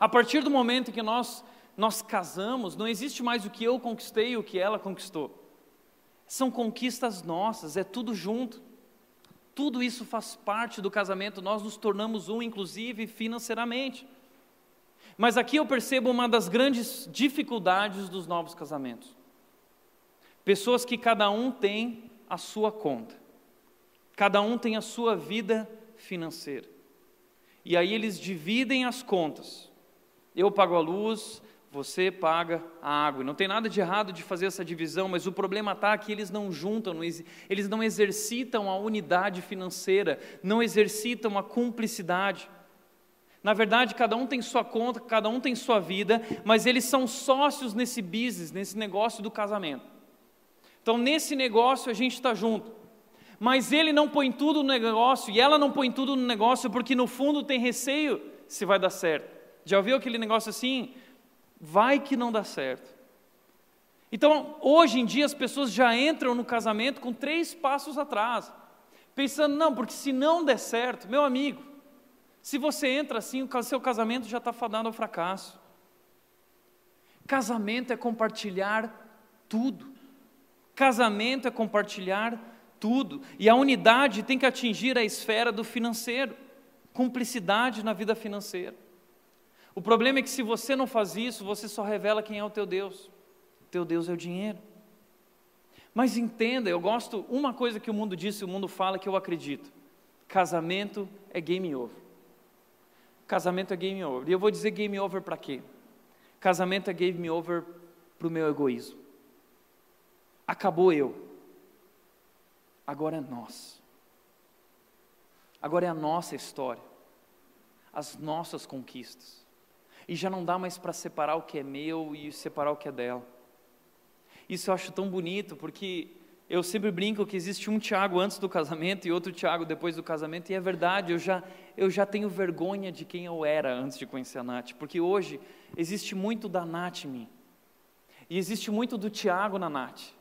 Speaker 1: A partir do momento que nós nós casamos, não existe mais o que eu conquistei e o que ela conquistou. São conquistas nossas, é tudo junto. Tudo isso faz parte do casamento, nós nos tornamos um, inclusive financeiramente. Mas aqui eu percebo uma das grandes dificuldades dos novos casamentos. Pessoas que cada um tem a sua conta. Cada um tem a sua vida financeira. E aí eles dividem as contas. Eu pago a luz, você paga a água. Não tem nada de errado de fazer essa divisão, mas o problema está que eles não juntam, eles não exercitam a unidade financeira, não exercitam a cumplicidade. Na verdade, cada um tem sua conta, cada um tem sua vida, mas eles são sócios nesse business, nesse negócio do casamento. Então, nesse negócio a gente está junto. Mas ele não põe tudo no negócio e ela não põe tudo no negócio porque no fundo tem receio se vai dar certo. Já ouviu aquele negócio assim? Vai que não dá certo. Então, hoje em dia, as pessoas já entram no casamento com três passos atrás, pensando, não, porque se não der certo, meu amigo, se você entra assim, o seu casamento já está fadado ao fracasso. Casamento é compartilhar tudo. Casamento é compartilhar tudo. E a unidade tem que atingir a esfera do financeiro. Cumplicidade na vida financeira. O problema é que se você não faz isso, você só revela quem é o teu Deus. O teu Deus é o dinheiro. Mas entenda, eu gosto, uma coisa que o mundo disse, o mundo fala que eu acredito. Casamento é game over. Casamento é game over. E eu vou dizer game over para quê? Casamento é game over para o meu egoísmo. Acabou eu. Agora é nós. Agora é a nossa história. As nossas conquistas e já não dá mais para separar o que é meu e separar o que é dela. Isso eu acho tão bonito, porque eu sempre brinco que existe um Tiago antes do casamento e outro Tiago depois do casamento, e é verdade, eu já, eu já tenho vergonha de quem eu era antes de conhecer a Nath, porque hoje existe muito da Nath em mim, e existe muito do Tiago na Nath.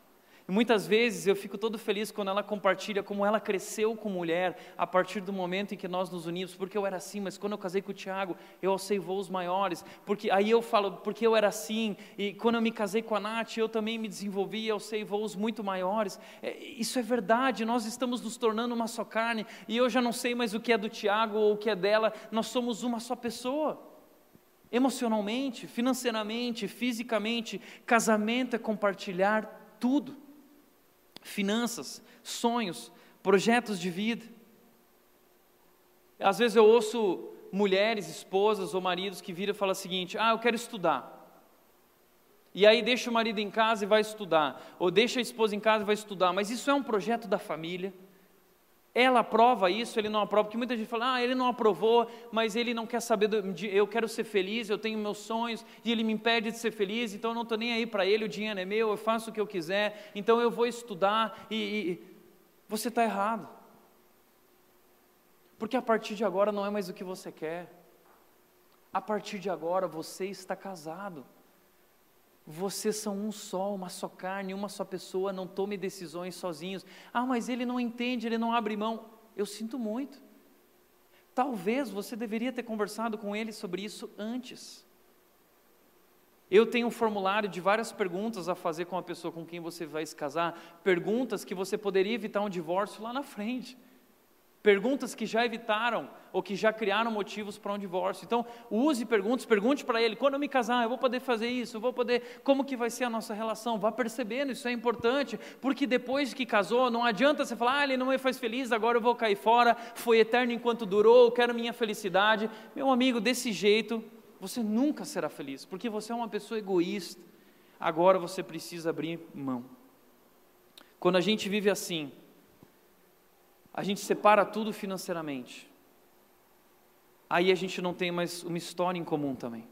Speaker 1: E muitas vezes eu fico todo feliz quando ela compartilha como ela cresceu com mulher a partir do momento em que nós nos unimos, porque eu era assim, mas quando eu casei com o Tiago, eu alcei voos maiores, porque aí eu falo, porque eu era assim, e quando eu me casei com a Nath, eu também me desenvolvi e alcei voos muito maiores. É, isso é verdade, nós estamos nos tornando uma só carne, e eu já não sei mais o que é do Tiago ou o que é dela, nós somos uma só pessoa. Emocionalmente, financeiramente, fisicamente, casamento é compartilhar tudo finanças, sonhos, projetos de vida. Às vezes eu ouço mulheres, esposas ou maridos que viram e falam o seguinte: ah, eu quero estudar. E aí deixa o marido em casa e vai estudar, ou deixa a esposa em casa e vai estudar, mas isso é um projeto da família. Ela aprova isso, ele não aprova, porque muita gente fala, ah, ele não aprovou, mas ele não quer saber, do, de, eu quero ser feliz, eu tenho meus sonhos, e ele me impede de ser feliz, então eu não estou nem aí para ele, o dinheiro é meu, eu faço o que eu quiser, então eu vou estudar, e, e você está errado. Porque a partir de agora não é mais o que você quer, a partir de agora você está casado. Vocês são um só, uma só carne, uma só pessoa, não tome decisões sozinhos. Ah, mas ele não entende, ele não abre mão. Eu sinto muito. Talvez você deveria ter conversado com ele sobre isso antes. Eu tenho um formulário de várias perguntas a fazer com a pessoa com quem você vai se casar, perguntas que você poderia evitar um divórcio lá na frente. Perguntas que já evitaram ou que já criaram motivos para um divórcio. Então, use perguntas, pergunte para ele: quando eu me casar, eu vou poder fazer isso, eu vou poder. Como que vai ser a nossa relação? Vá percebendo, isso é importante, porque depois que casou, não adianta você falar: ah, ele não me faz feliz, agora eu vou cair fora, foi eterno enquanto durou, eu quero minha felicidade. Meu amigo, desse jeito, você nunca será feliz, porque você é uma pessoa egoísta. Agora você precisa abrir mão. Quando a gente vive assim, a gente separa tudo financeiramente. Aí a gente não tem mais uma história em comum também.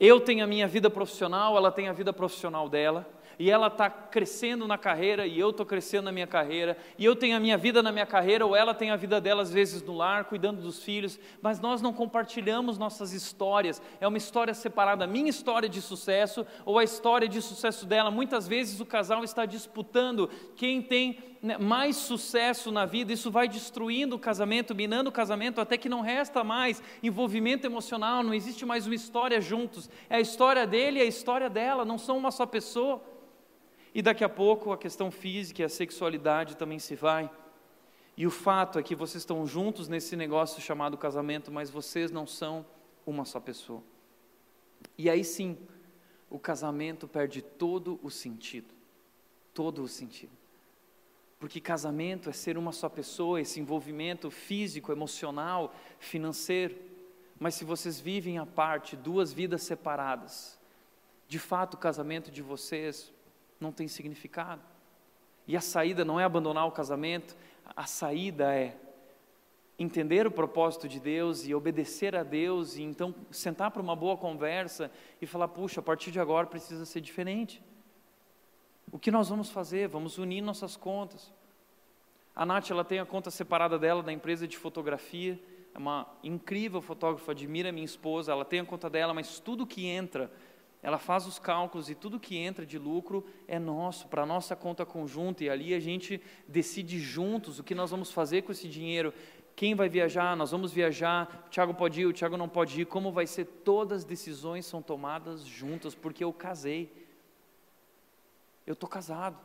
Speaker 1: Eu tenho a minha vida profissional, ela tem a vida profissional dela e ela está crescendo na carreira e eu estou crescendo na minha carreira, e eu tenho a minha vida na minha carreira, ou ela tem a vida dela às vezes no lar, cuidando dos filhos, mas nós não compartilhamos nossas histórias, é uma história separada, a minha história de sucesso ou a história de sucesso dela. Muitas vezes o casal está disputando quem tem né, mais sucesso na vida, isso vai destruindo o casamento, minando o casamento, até que não resta mais envolvimento emocional, não existe mais uma história juntos, é a história dele e a história dela, não são uma só pessoa. E daqui a pouco a questão física e a sexualidade também se vai. E o fato é que vocês estão juntos nesse negócio chamado casamento, mas vocês não são uma só pessoa. E aí sim, o casamento perde todo o sentido. Todo o sentido. Porque casamento é ser uma só pessoa, esse envolvimento físico, emocional, financeiro. Mas se vocês vivem à parte, duas vidas separadas, de fato o casamento de vocês não tem significado. E a saída não é abandonar o casamento, a saída é entender o propósito de Deus e obedecer a Deus, e então sentar para uma boa conversa e falar: puxa, a partir de agora precisa ser diferente. O que nós vamos fazer? Vamos unir nossas contas. A Nath ela tem a conta separada dela da empresa de fotografia, é uma incrível fotógrafa, admira minha esposa, ela tem a conta dela, mas tudo que entra, ela faz os cálculos e tudo que entra de lucro é nosso, para a nossa conta conjunta, e ali a gente decide juntos o que nós vamos fazer com esse dinheiro. Quem vai viajar? Nós vamos viajar. O Tiago pode ir, o Tiago não pode ir. Como vai ser? Todas as decisões são tomadas juntas, porque eu casei. Eu estou casado.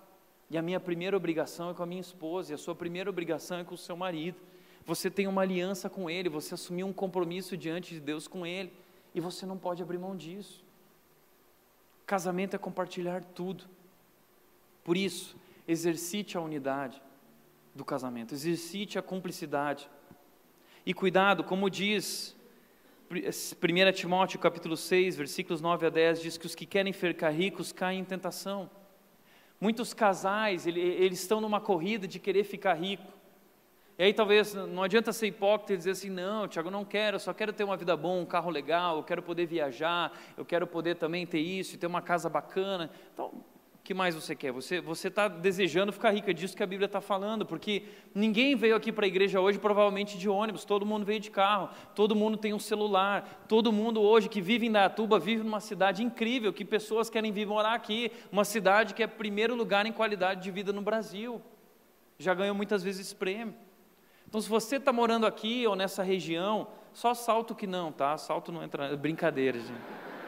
Speaker 1: E a minha primeira obrigação é com a minha esposa, e a sua primeira obrigação é com o seu marido. Você tem uma aliança com ele, você assumiu um compromisso diante de Deus com ele, e você não pode abrir mão disso. Casamento é compartilhar tudo. Por isso, exercite a unidade do casamento, exercite a cumplicidade. E cuidado, como diz 1 Timóteo capítulo 6, versículos 9 a 10, diz que os que querem ficar ricos caem em tentação. Muitos casais, eles estão numa corrida de querer ficar rico. E aí talvez não adianta ser hipócrita e dizer assim, não, Tiago, não quero, eu só quero ter uma vida boa, um carro legal, eu quero poder viajar, eu quero poder também ter isso, ter uma casa bacana. Então, que mais você quer? Você está desejando ficar rico, é disso que a Bíblia está falando, porque ninguém veio aqui para a igreja hoje provavelmente de ônibus, todo mundo veio de carro, todo mundo tem um celular, todo mundo hoje que vive em Dayatuba vive numa cidade incrível, que pessoas querem vir morar aqui, uma cidade que é primeiro lugar em qualidade de vida no Brasil, já ganhou muitas vezes prêmio. Então, se você está morando aqui ou nessa região, só salto que não, tá? Salto não entra. Brincadeira, gente.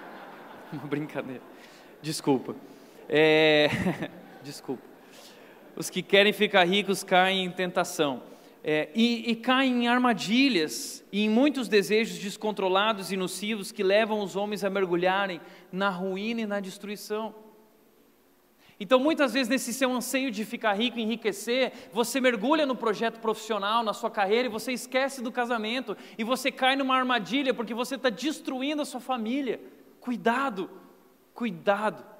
Speaker 1: Uma brincadeira. Desculpa. É... Desculpa. Os que querem ficar ricos caem em tentação. É, e, e, caem em armadilhas e em muitos desejos descontrolados e nocivos que levam os homens a mergulharem na ruína e na destruição. Então, muitas vezes, nesse seu anseio de ficar rico, enriquecer, você mergulha no projeto profissional, na sua carreira, e você esquece do casamento, e você cai numa armadilha, porque você está destruindo a sua família. Cuidado, cuidado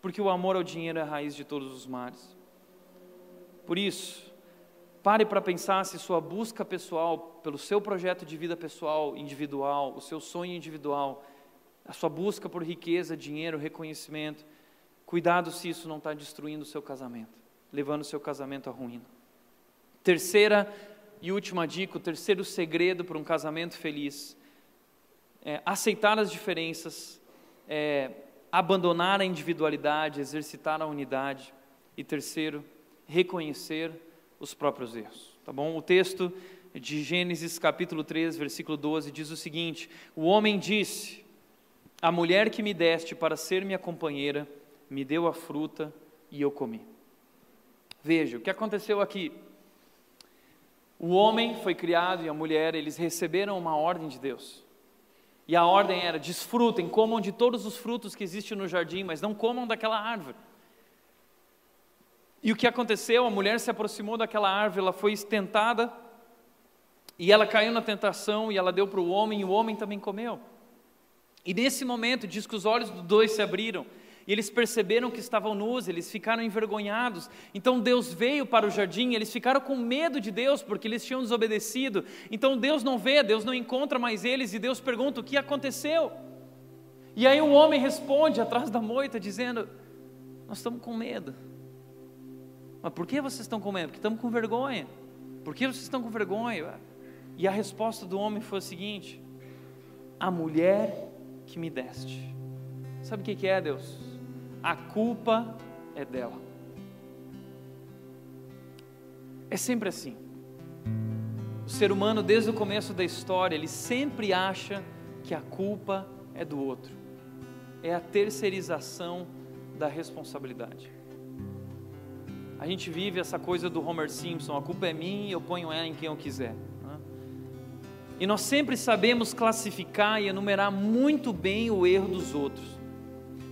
Speaker 1: porque o amor ao dinheiro é a raiz de todos os males. Por isso, pare para pensar se sua busca pessoal, pelo seu projeto de vida pessoal, individual, o seu sonho individual, a sua busca por riqueza, dinheiro, reconhecimento, cuidado se isso não está destruindo o seu casamento, levando o seu casamento à ruína. Terceira e última dica, o terceiro segredo para um casamento feliz é aceitar as diferenças, é, abandonar a individualidade, exercitar a unidade. E terceiro, reconhecer os próprios erros. Tá bom? O texto de Gênesis capítulo 3, versículo 12 diz o seguinte: O homem disse: A mulher que me deste para ser minha companheira me deu a fruta e eu comi. Veja, o que aconteceu aqui? O homem foi criado e a mulher, eles receberam uma ordem de Deus. E a ordem era: desfrutem, comam de todos os frutos que existem no jardim, mas não comam daquela árvore. E o que aconteceu? A mulher se aproximou daquela árvore, ela foi tentada, e ela caiu na tentação, e ela deu para o homem, e o homem também comeu. E nesse momento, diz que os olhos dos dois se abriram, e eles perceberam que estavam nus, eles ficaram envergonhados. Então Deus veio para o jardim, eles ficaram com medo de Deus, porque eles tinham desobedecido. Então Deus não vê, Deus não encontra mais eles, e Deus pergunta: o que aconteceu? E aí o homem responde atrás da moita, dizendo: Nós estamos com medo. Mas por que vocês estão com medo? Porque estamos com vergonha. Por que vocês estão com vergonha? E a resposta do homem foi a seguinte: A mulher que me deste. Sabe o que é, Deus? A culpa é dela. É sempre assim. O ser humano, desde o começo da história, ele sempre acha que a culpa é do outro. É a terceirização da responsabilidade. A gente vive essa coisa do Homer Simpson: a culpa é minha e eu ponho ela em quem eu quiser. Né? E nós sempre sabemos classificar e enumerar muito bem o erro dos outros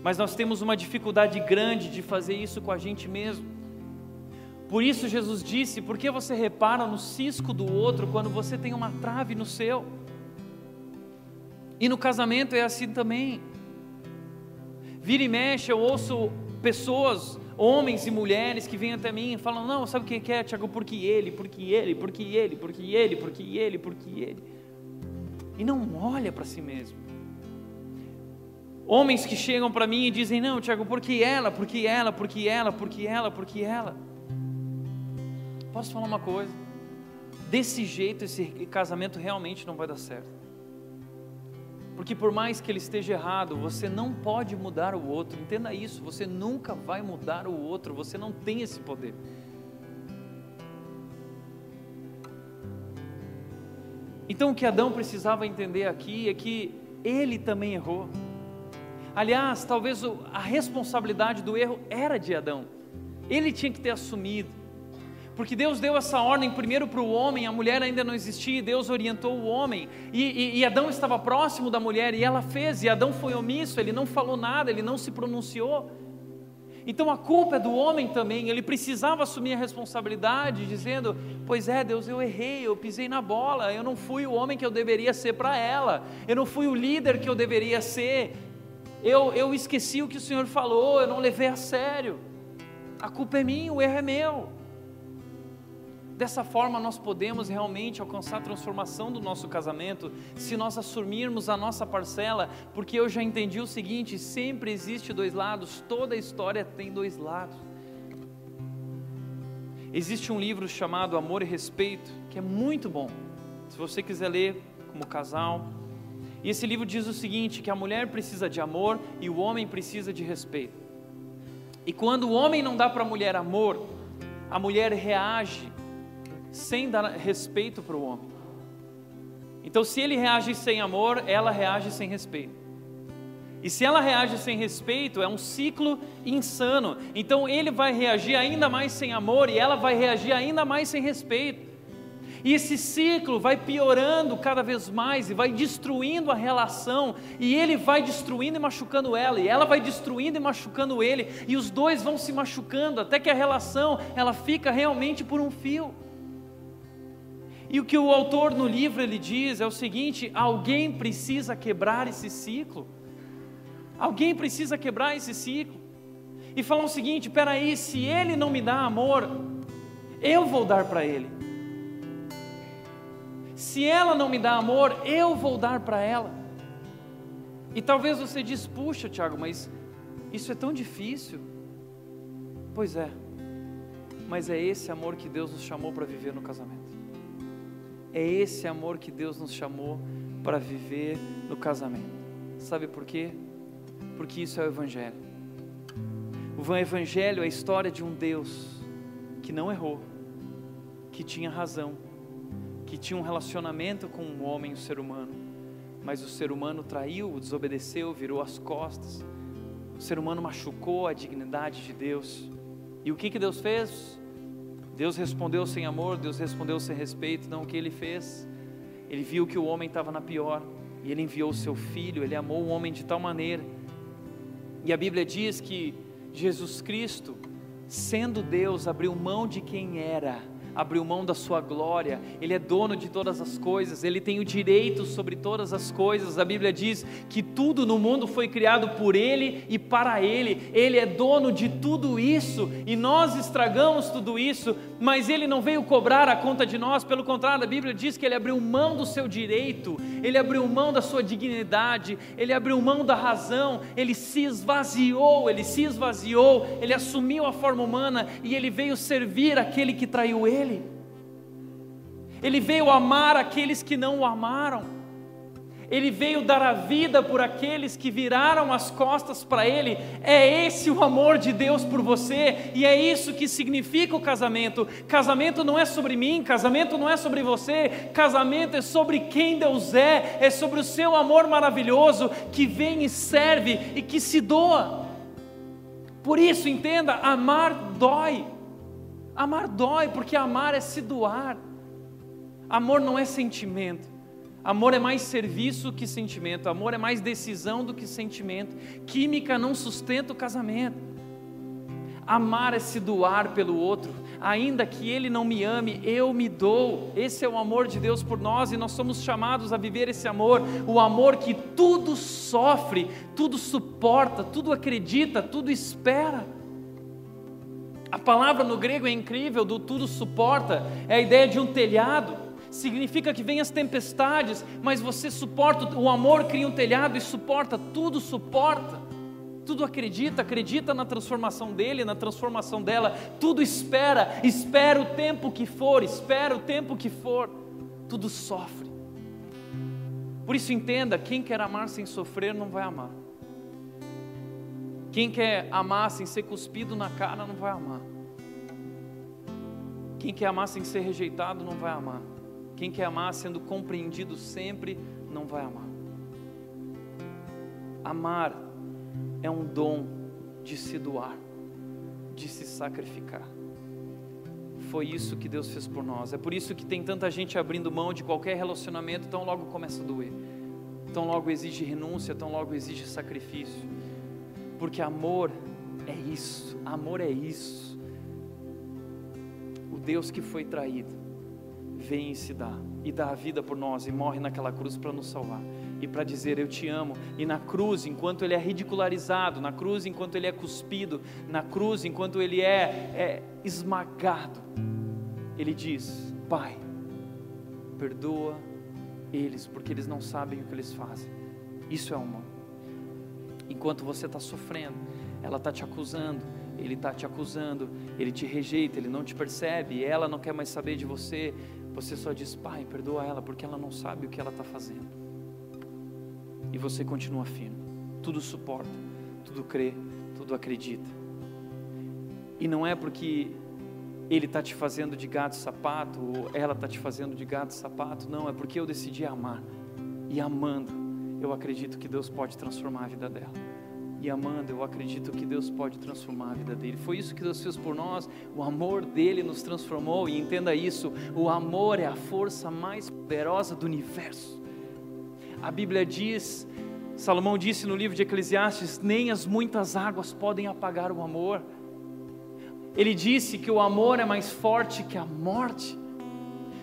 Speaker 1: mas nós temos uma dificuldade grande de fazer isso com a gente mesmo. Por isso Jesus disse: por que você repara no cisco do outro quando você tem uma trave no seu? E no casamento é assim também. Vira e mexe, eu ouço pessoas, homens e mulheres que vêm até mim e falam: Não, sabe o que é, Tiago? Porque ele, porque ele, porque ele, porque ele, porque ele, porque ele. E não olha para si mesmo. Homens que chegam para mim e dizem: Não, Tiago, porque ela, porque ela, porque ela, porque ela, porque ela. Posso falar uma coisa? Desse jeito, esse casamento realmente não vai dar certo. Porque por mais que ele esteja errado, você não pode mudar o outro. Entenda isso, você nunca vai mudar o outro, você não tem esse poder. Então o que Adão precisava entender aqui é que ele também errou. Aliás, talvez a responsabilidade do erro era de Adão. Ele tinha que ter assumido. Porque Deus deu essa ordem primeiro para o homem, a mulher ainda não existia, e Deus orientou o homem, e, e, e, Adão estava próximo da mulher, e ela fez, e Adão foi omisso, ele não falou nada, ele não se pronunciou. Então a culpa é do homem também, ele precisava assumir a responsabilidade, dizendo: Pois é, Deus, eu errei, eu pisei na bola, eu não fui o homem que eu deveria ser para ela, eu não fui o líder que eu deveria ser, eu, eu esqueci o que o Senhor falou, eu não levei a sério, a culpa é minha, o erro é meu. Dessa forma, nós podemos realmente alcançar a transformação do nosso casamento, se nós assumirmos a nossa parcela, porque eu já entendi o seguinte: sempre existe dois lados, toda história tem dois lados. Existe um livro chamado Amor e Respeito, que é muito bom, se você quiser ler como casal. E esse livro diz o seguinte: que a mulher precisa de amor e o homem precisa de respeito. E quando o homem não dá para a mulher amor, a mulher reage sem dar respeito para o homem. Então, se ele reage sem amor, ela reage sem respeito. E se ela reage sem respeito, é um ciclo insano. Então, ele vai reagir ainda mais sem amor e ela vai reagir ainda mais sem respeito. E esse ciclo vai piorando cada vez mais e vai destruindo a relação, e ele vai destruindo e machucando ela, e ela vai destruindo e machucando ele, e os dois vão se machucando até que a relação ela fica realmente por um fio. E o que o autor no livro ele diz é o seguinte: alguém precisa quebrar esse ciclo. Alguém precisa quebrar esse ciclo. E falar o seguinte: peraí, se ele não me dá amor, eu vou dar para ele. Se ela não me dá amor, eu vou dar para ela. E talvez você diz, puxa, Tiago, mas isso é tão difícil. Pois é, mas é esse amor que Deus nos chamou para viver no casamento. É esse amor que Deus nos chamou para viver no casamento. Sabe por quê? Porque isso é o Evangelho. O Evangelho é a história de um Deus que não errou, que tinha razão, que tinha um relacionamento com o homem, o ser humano, mas o ser humano traiu, desobedeceu, virou as costas. O ser humano machucou a dignidade de Deus. E o que, que Deus fez? Deus respondeu sem amor, Deus respondeu sem respeito. Não, o que ele fez? Ele viu que o homem estava na pior e ele enviou o seu filho. Ele amou o homem de tal maneira. E a Bíblia diz que Jesus Cristo, sendo Deus, abriu mão de quem era abriu mão da sua glória, Ele é dono de todas as coisas, Ele tem o direito sobre todas as coisas. A Bíblia diz que tudo no mundo foi criado por Ele e para Ele, Ele é dono de tudo isso e nós estragamos tudo isso, mas Ele não veio cobrar a conta de nós, pelo contrário, a Bíblia diz que Ele abriu mão do seu direito, Ele abriu mão da sua dignidade, Ele abriu mão da razão, Ele se esvaziou, Ele se esvaziou, Ele assumiu a forma humana e Ele veio servir aquele que traiu Ele. Ele veio amar aqueles que não o amaram. Ele veio dar a vida por aqueles que viraram as costas para Ele. É esse o amor de Deus por você, e é isso que significa o casamento. Casamento não é sobre mim, casamento não é sobre você, casamento é sobre quem Deus é, é sobre o seu amor maravilhoso que vem e serve e que se doa. Por isso, entenda: amar dói. Amar dói, porque amar é se doar. Amor não é sentimento. Amor é mais serviço que sentimento. Amor é mais decisão do que sentimento. Química não sustenta o casamento. Amar é se doar pelo outro, ainda que ele não me ame, eu me dou. Esse é o amor de Deus por nós e nós somos chamados a viver esse amor, o amor que tudo sofre, tudo suporta, tudo acredita, tudo espera. A palavra no grego é incrível, do tudo suporta, é a ideia de um telhado. Significa que vem as tempestades, mas você suporta, o amor cria um telhado e suporta, tudo suporta tudo acredita, acredita na transformação dele, na transformação dela, tudo espera, espera o tempo que for, espera o tempo que for, tudo sofre. Por isso entenda, quem quer amar sem sofrer não vai amar. Quem quer amar sem ser cuspido na cara não vai amar. Quem quer amar sem ser rejeitado não vai amar. Quem quer amar sendo compreendido sempre não vai amar. Amar é um dom de se doar, de se sacrificar. Foi isso que Deus fez por nós. É por isso que tem tanta gente abrindo mão de qualquer relacionamento, tão logo começa a doer. Tão logo exige renúncia, tão logo exige sacrifício. Porque amor é isso, amor é isso. O Deus que foi traído vem e se dá, e dá a vida por nós, e morre naquela cruz para nos salvar e para dizer eu te amo. E na cruz, enquanto ele é ridicularizado, na cruz, enquanto ele é cuspido, na cruz, enquanto ele é, é esmagado, ele diz: Pai, perdoa eles, porque eles não sabem o que eles fazem. Isso é amor. Enquanto você está sofrendo, ela está te acusando, ele está te acusando, ele te rejeita, ele não te percebe, ela não quer mais saber de você. Você só diz: Pai, perdoa ela, porque ela não sabe o que ela está fazendo e você continua firme. Tudo suporta, tudo crê, tudo acredita. E não é porque ele está te fazendo de gato sapato, ou ela está te fazendo de gato sapato, não, é porque eu decidi amar. E amando, eu acredito que Deus pode transformar a vida dela. E amando, eu acredito que Deus pode transformar a vida dele. Foi isso que Deus fez por nós. O amor dele nos transformou. E entenda isso: o amor é a força mais poderosa do universo. A Bíblia diz, Salomão disse no livro de Eclesiastes: nem as muitas águas podem apagar o amor. Ele disse que o amor é mais forte que a morte.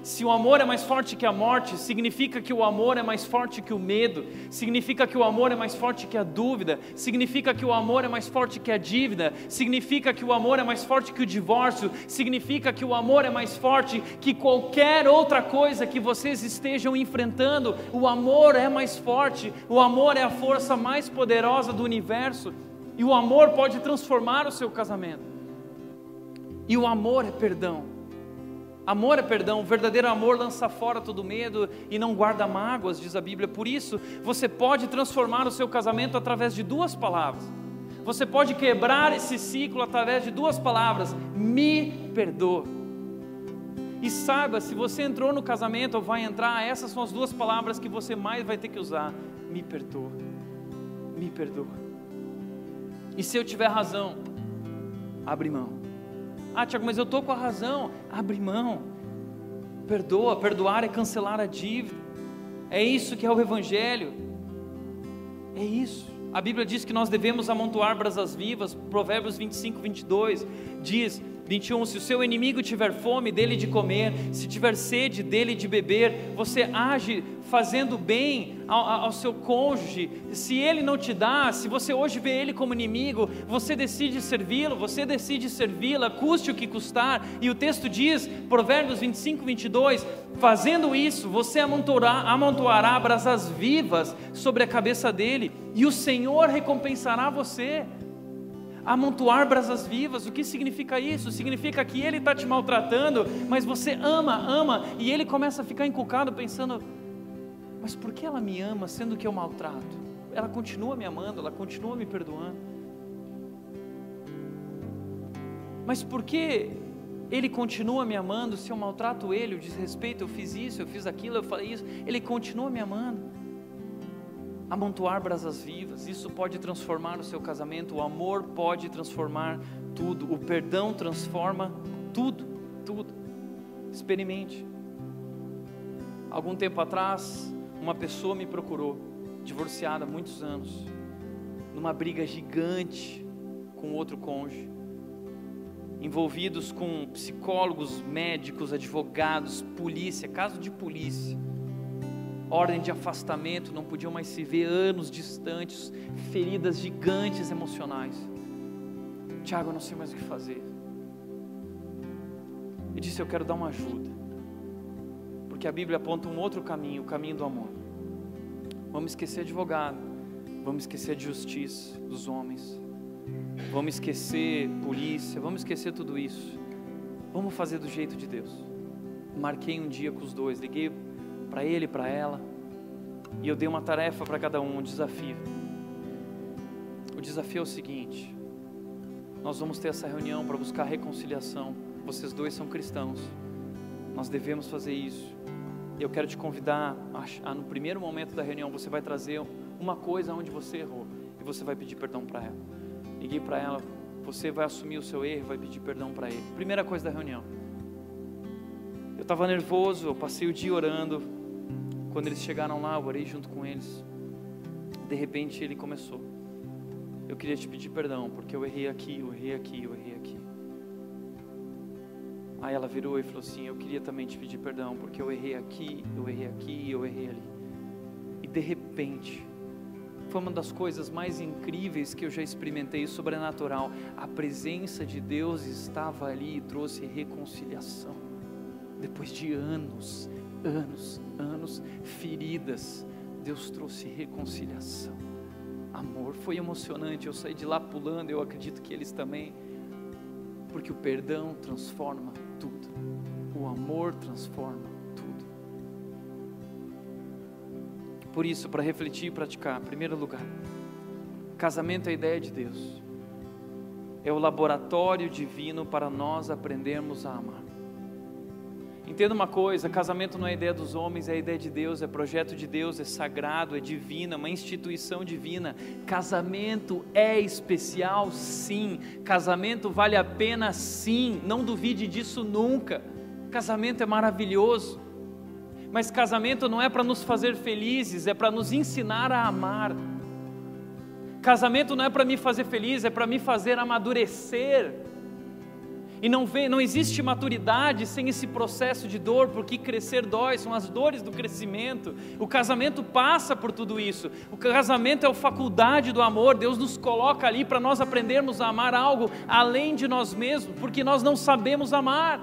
Speaker 1: Se o amor é mais forte que a morte, significa que o amor é mais forte que o medo, significa que o amor é mais forte que a dúvida, significa que o amor é mais forte que a dívida, significa que o amor é mais forte que o divórcio, significa que o amor é mais forte que qualquer outra coisa que vocês estejam enfrentando. O amor é mais forte, o amor é a força mais poderosa do universo, e o amor pode transformar o seu casamento. E o amor é perdão. Amor é perdão, o verdadeiro amor lança fora todo medo e não guarda mágoas, diz a Bíblia. Por isso, você pode transformar o seu casamento através de duas palavras. Você pode quebrar esse ciclo através de duas palavras: me perdoa. E saiba, se você entrou no casamento ou vai entrar, essas são as duas palavras que você mais vai ter que usar: me perdoa. Me perdoa. E se eu tiver razão, abre mão ah, Tiago, mas eu estou com a razão. Abre mão. Perdoa. Perdoar é cancelar a dívida. É isso que é o Evangelho. É isso. A Bíblia diz que nós devemos amontoar brasas vivas. Provérbios 25, 22 diz: 21, se o seu inimigo tiver fome, dele de comer, se tiver sede, dele de beber, você age fazendo bem ao, ao, seu cônjuge, se ele não te dá, se você hoje vê ele como inimigo, você decide servi-lo, você decide servi-la, custe o que custar, e o texto diz, Provérbios 25, 22, fazendo isso, você amontoará, amontoará brasas vivas sobre a cabeça dele, e o Senhor recompensará você amontoar brasas vivas. O que significa isso? Significa que ele está te maltratando, mas você ama, ama, e ele começa a ficar encucado pensando: mas por que ela me ama sendo que eu maltrato? Ela continua me amando, ela continua me perdoando. Mas por que ele continua me amando se eu maltrato ele, eu desrespeito, eu fiz isso, eu fiz aquilo, eu falei isso, ele continua me amando? Amontoar brasas vivas, isso pode transformar o seu casamento, o amor pode transformar tudo, o perdão transforma tudo, tudo. Experimente. Algum tempo atrás, uma pessoa me procurou, divorciada há muitos anos, numa briga gigante com outro cônjuge. envolvidos com psicólogos, médicos, advogados, polícia, caso de polícia. Ordem de afastamento, não podiam mais se ver anos distantes, feridas gigantes emocionais. Tiago, eu não sei mais o que fazer. E disse: Eu quero dar uma ajuda, porque a Bíblia aponta um outro caminho, o caminho do amor. Vamos esquecer advogado, vamos esquecer de justiça dos homens, vamos esquecer polícia, vamos esquecer tudo isso. Vamos fazer do jeito de Deus. Marquei um dia com os dois, liguei para ele e para ela, e eu dei uma tarefa para cada um, um desafio. O desafio é o seguinte: nós vamos ter essa reunião para buscar reconciliação. Vocês dois são cristãos, nós devemos fazer isso. Eu quero te convidar a, a, no primeiro momento da reunião, você vai trazer uma coisa onde você errou e você vai pedir perdão para ela. Liguei para ela, você vai assumir o seu erro, vai pedir perdão para ele. Primeira coisa da reunião. Eu estava nervoso, eu passei o dia orando. Quando eles chegaram lá, eu orei junto com eles. De repente ele começou. Eu queria te pedir perdão, porque eu errei aqui, eu errei aqui, eu errei aqui. Aí ela virou e falou assim: Eu queria também te pedir perdão, porque eu errei aqui, eu errei aqui, eu errei ali. E de repente, foi uma das coisas mais incríveis que eu já experimentei, sobrenatural. A presença de Deus estava ali e trouxe reconciliação. Depois de anos, anos, anos, feridas, Deus trouxe reconciliação. Amor, foi emocionante. Eu saí de lá pulando, eu acredito que eles também, porque o perdão transforma tudo. O amor transforma tudo. Por isso, para refletir e praticar, em primeiro lugar, casamento é a ideia de Deus. É o laboratório divino para nós aprendermos a amar. Entenda uma coisa: casamento não é ideia dos homens, é ideia de Deus, é projeto de Deus, é sagrado, é divino, é uma instituição divina. Casamento é especial, sim. Casamento vale a pena, sim. Não duvide disso nunca. Casamento é maravilhoso. Mas casamento não é para nos fazer felizes, é para nos ensinar a amar. Casamento não é para me fazer feliz, é para me fazer amadurecer. E não, não existe maturidade sem esse processo de dor, porque crescer dói, são as dores do crescimento. O casamento passa por tudo isso. O casamento é a faculdade do amor. Deus nos coloca ali para nós aprendermos a amar algo além de nós mesmos, porque nós não sabemos amar.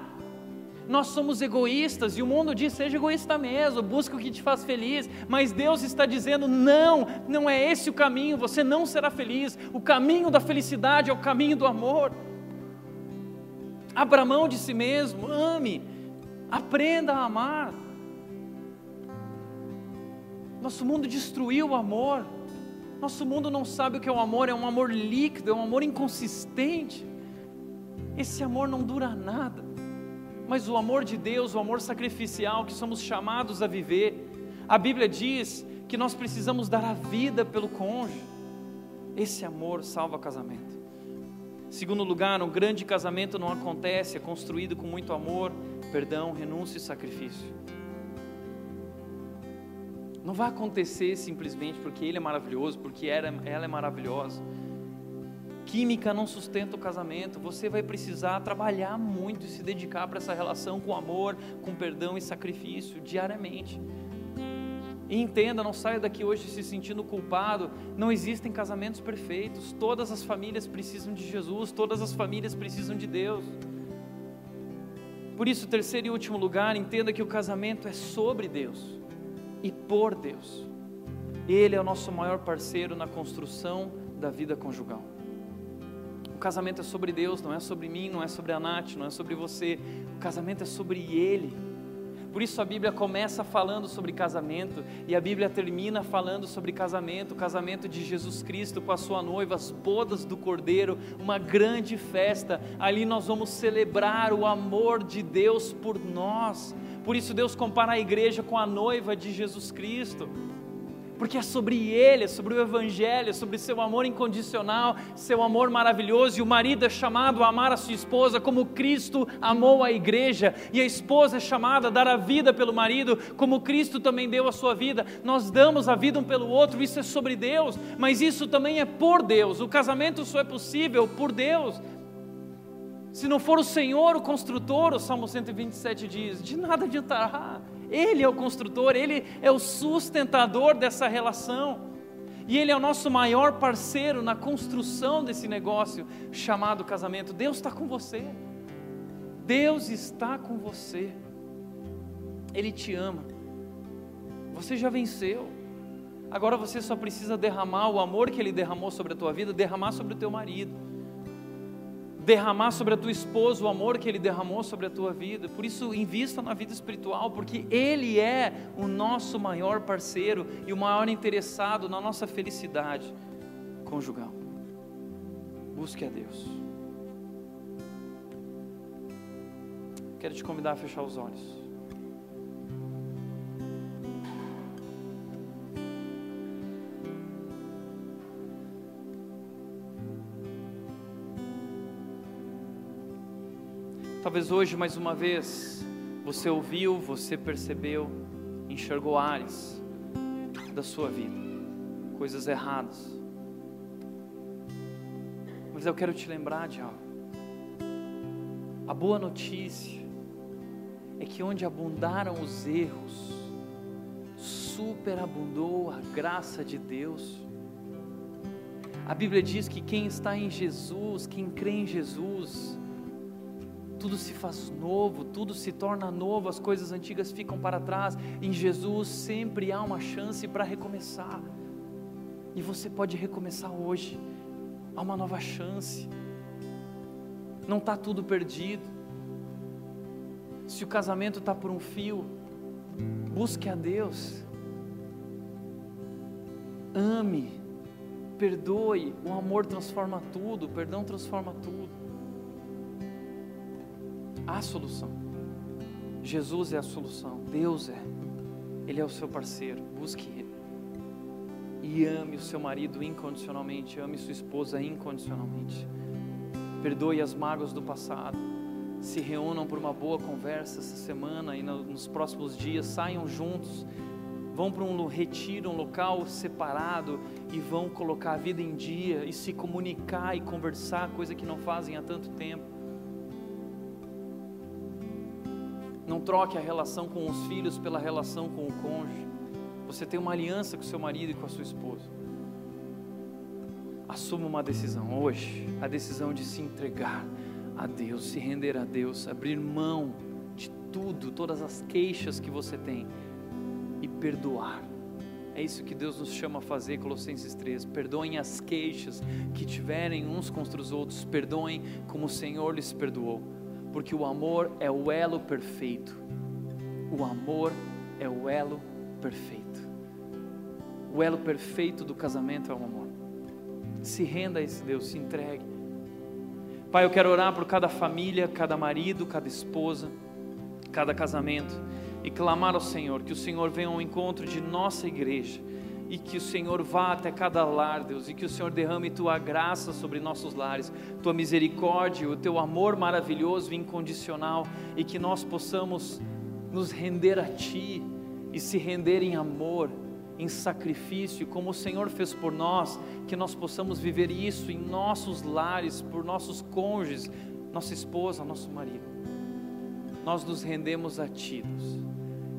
Speaker 1: Nós somos egoístas e o mundo diz: seja egoísta mesmo, busca o que te faz feliz. Mas Deus está dizendo: não, não é esse o caminho, você não será feliz. O caminho da felicidade é o caminho do amor. Abra mão de si mesmo, ame, aprenda a amar. Nosso mundo destruiu o amor. Nosso mundo não sabe o que é o amor, é um amor líquido, é um amor inconsistente. Esse amor não dura nada. Mas o amor de Deus, o amor sacrificial que somos chamados a viver, a Bíblia diz que nós precisamos dar a vida pelo cônjuge. Esse amor salva casamento. Segundo lugar, um grande casamento não acontece, é construído com muito amor, perdão, renúncia e sacrifício. Não vai acontecer simplesmente porque ele é maravilhoso, porque ela é maravilhosa. Química não sustenta o casamento. Você vai precisar trabalhar muito e se dedicar para essa relação com amor, com perdão e sacrifício diariamente. E entenda, não saia daqui hoje se sentindo culpado. Não existem casamentos perfeitos. Todas as famílias precisam de Jesus, todas as famílias precisam de Deus. Por isso, terceiro e último lugar, entenda que o casamento é sobre Deus e por Deus. Ele é o nosso maior parceiro na construção da vida conjugal. O casamento é sobre Deus, não é sobre mim, não é sobre a Nath, não é sobre você. O casamento é sobre Ele. Por isso a Bíblia começa falando sobre casamento e a Bíblia termina falando sobre casamento, o casamento de Jesus Cristo com a sua noiva, as bodas do Cordeiro, uma grande festa. Ali nós vamos celebrar o amor de Deus por nós. Por isso Deus compara a igreja com a noiva de Jesus Cristo porque é sobre Ele, é sobre o Evangelho, é sobre seu amor incondicional, seu amor maravilhoso. E o marido é chamado a amar a sua esposa como Cristo amou a igreja, e a esposa é chamada a dar a vida pelo marido, como Cristo também deu a sua vida. Nós damos a vida um pelo outro, isso é sobre Deus, mas isso também é por Deus. O casamento só é possível por Deus. Se não for o Senhor o construtor, o Salmo 127 diz, de nada adiantará. Ele é o construtor, ele é o sustentador dessa relação. E Ele é o nosso maior parceiro na construção desse negócio chamado casamento. Deus está com você. Deus está com você. Ele te ama. Você já venceu. Agora você só precisa derramar o amor que Ele derramou sobre a tua vida, derramar sobre o teu marido derramar sobre a tua esposa o amor que Ele derramou sobre a tua vida. Por isso, invista na vida espiritual, porque Ele é o nosso maior parceiro e o maior interessado na nossa felicidade conjugal. Busque a Deus. Quero te convidar a fechar os olhos. Talvez hoje, mais uma vez, você ouviu, você percebeu, enxergou áreas da sua vida, coisas erradas. Mas eu quero te lembrar de algo. A boa notícia é que onde abundaram os erros, superabundou a graça de Deus. A Bíblia diz que quem está em Jesus, quem crê em Jesus, tudo se faz novo, tudo se torna novo, as coisas antigas ficam para trás. Em Jesus sempre há uma chance para recomeçar. E você pode recomeçar hoje. Há uma nova chance. Não está tudo perdido. Se o casamento está por um fio, busque a Deus. Ame, perdoe. O amor transforma tudo, o perdão transforma tudo. Há solução. Jesus é a solução. Deus é. Ele é o seu parceiro. Busque Ele. E ame o seu marido incondicionalmente. Ame sua esposa incondicionalmente. Perdoe as mágoas do passado. Se reúnam por uma boa conversa essa semana e nos próximos dias. Saiam juntos. Vão para um retiro, um local separado e vão colocar a vida em dia e se comunicar e conversar, coisa que não fazem há tanto tempo Não troque a relação com os filhos pela relação com o cônjuge. Você tem uma aliança com seu marido e com a sua esposa. Assuma uma decisão hoje, a decisão de se entregar a Deus, se render a Deus, abrir mão de tudo, todas as queixas que você tem e perdoar. É isso que Deus nos chama a fazer, Colossenses 3. Perdoem as queixas que tiverem uns contra os outros, perdoem como o Senhor lhes perdoou porque o amor é o elo perfeito. O amor é o elo perfeito. O elo perfeito do casamento é o amor. Se renda a esse Deus, se entregue. Pai, eu quero orar por cada família, cada marido, cada esposa, cada casamento e clamar ao Senhor que o Senhor venha ao encontro de nossa igreja e que o Senhor vá até cada lar, Deus, e que o Senhor derrame tua graça sobre nossos lares, tua misericórdia, o teu amor maravilhoso e incondicional, e que nós possamos nos render a Ti e se render em amor, em sacrifício, como o Senhor fez por nós, que nós possamos viver isso em nossos lares, por nossos cônjuges, nossa esposa, nosso marido. Nós nos rendemos a Ti, Deus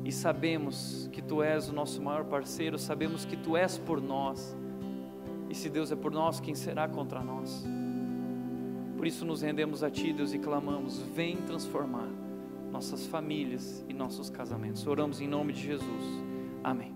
Speaker 1: e sabemos que Tu és o nosso maior parceiro, sabemos que Tu és por nós, e se Deus é por nós, quem será contra nós? Por isso nos rendemos a Ti, Deus, e clamamos: vem transformar nossas famílias e nossos casamentos. Oramos em nome de Jesus. Amém.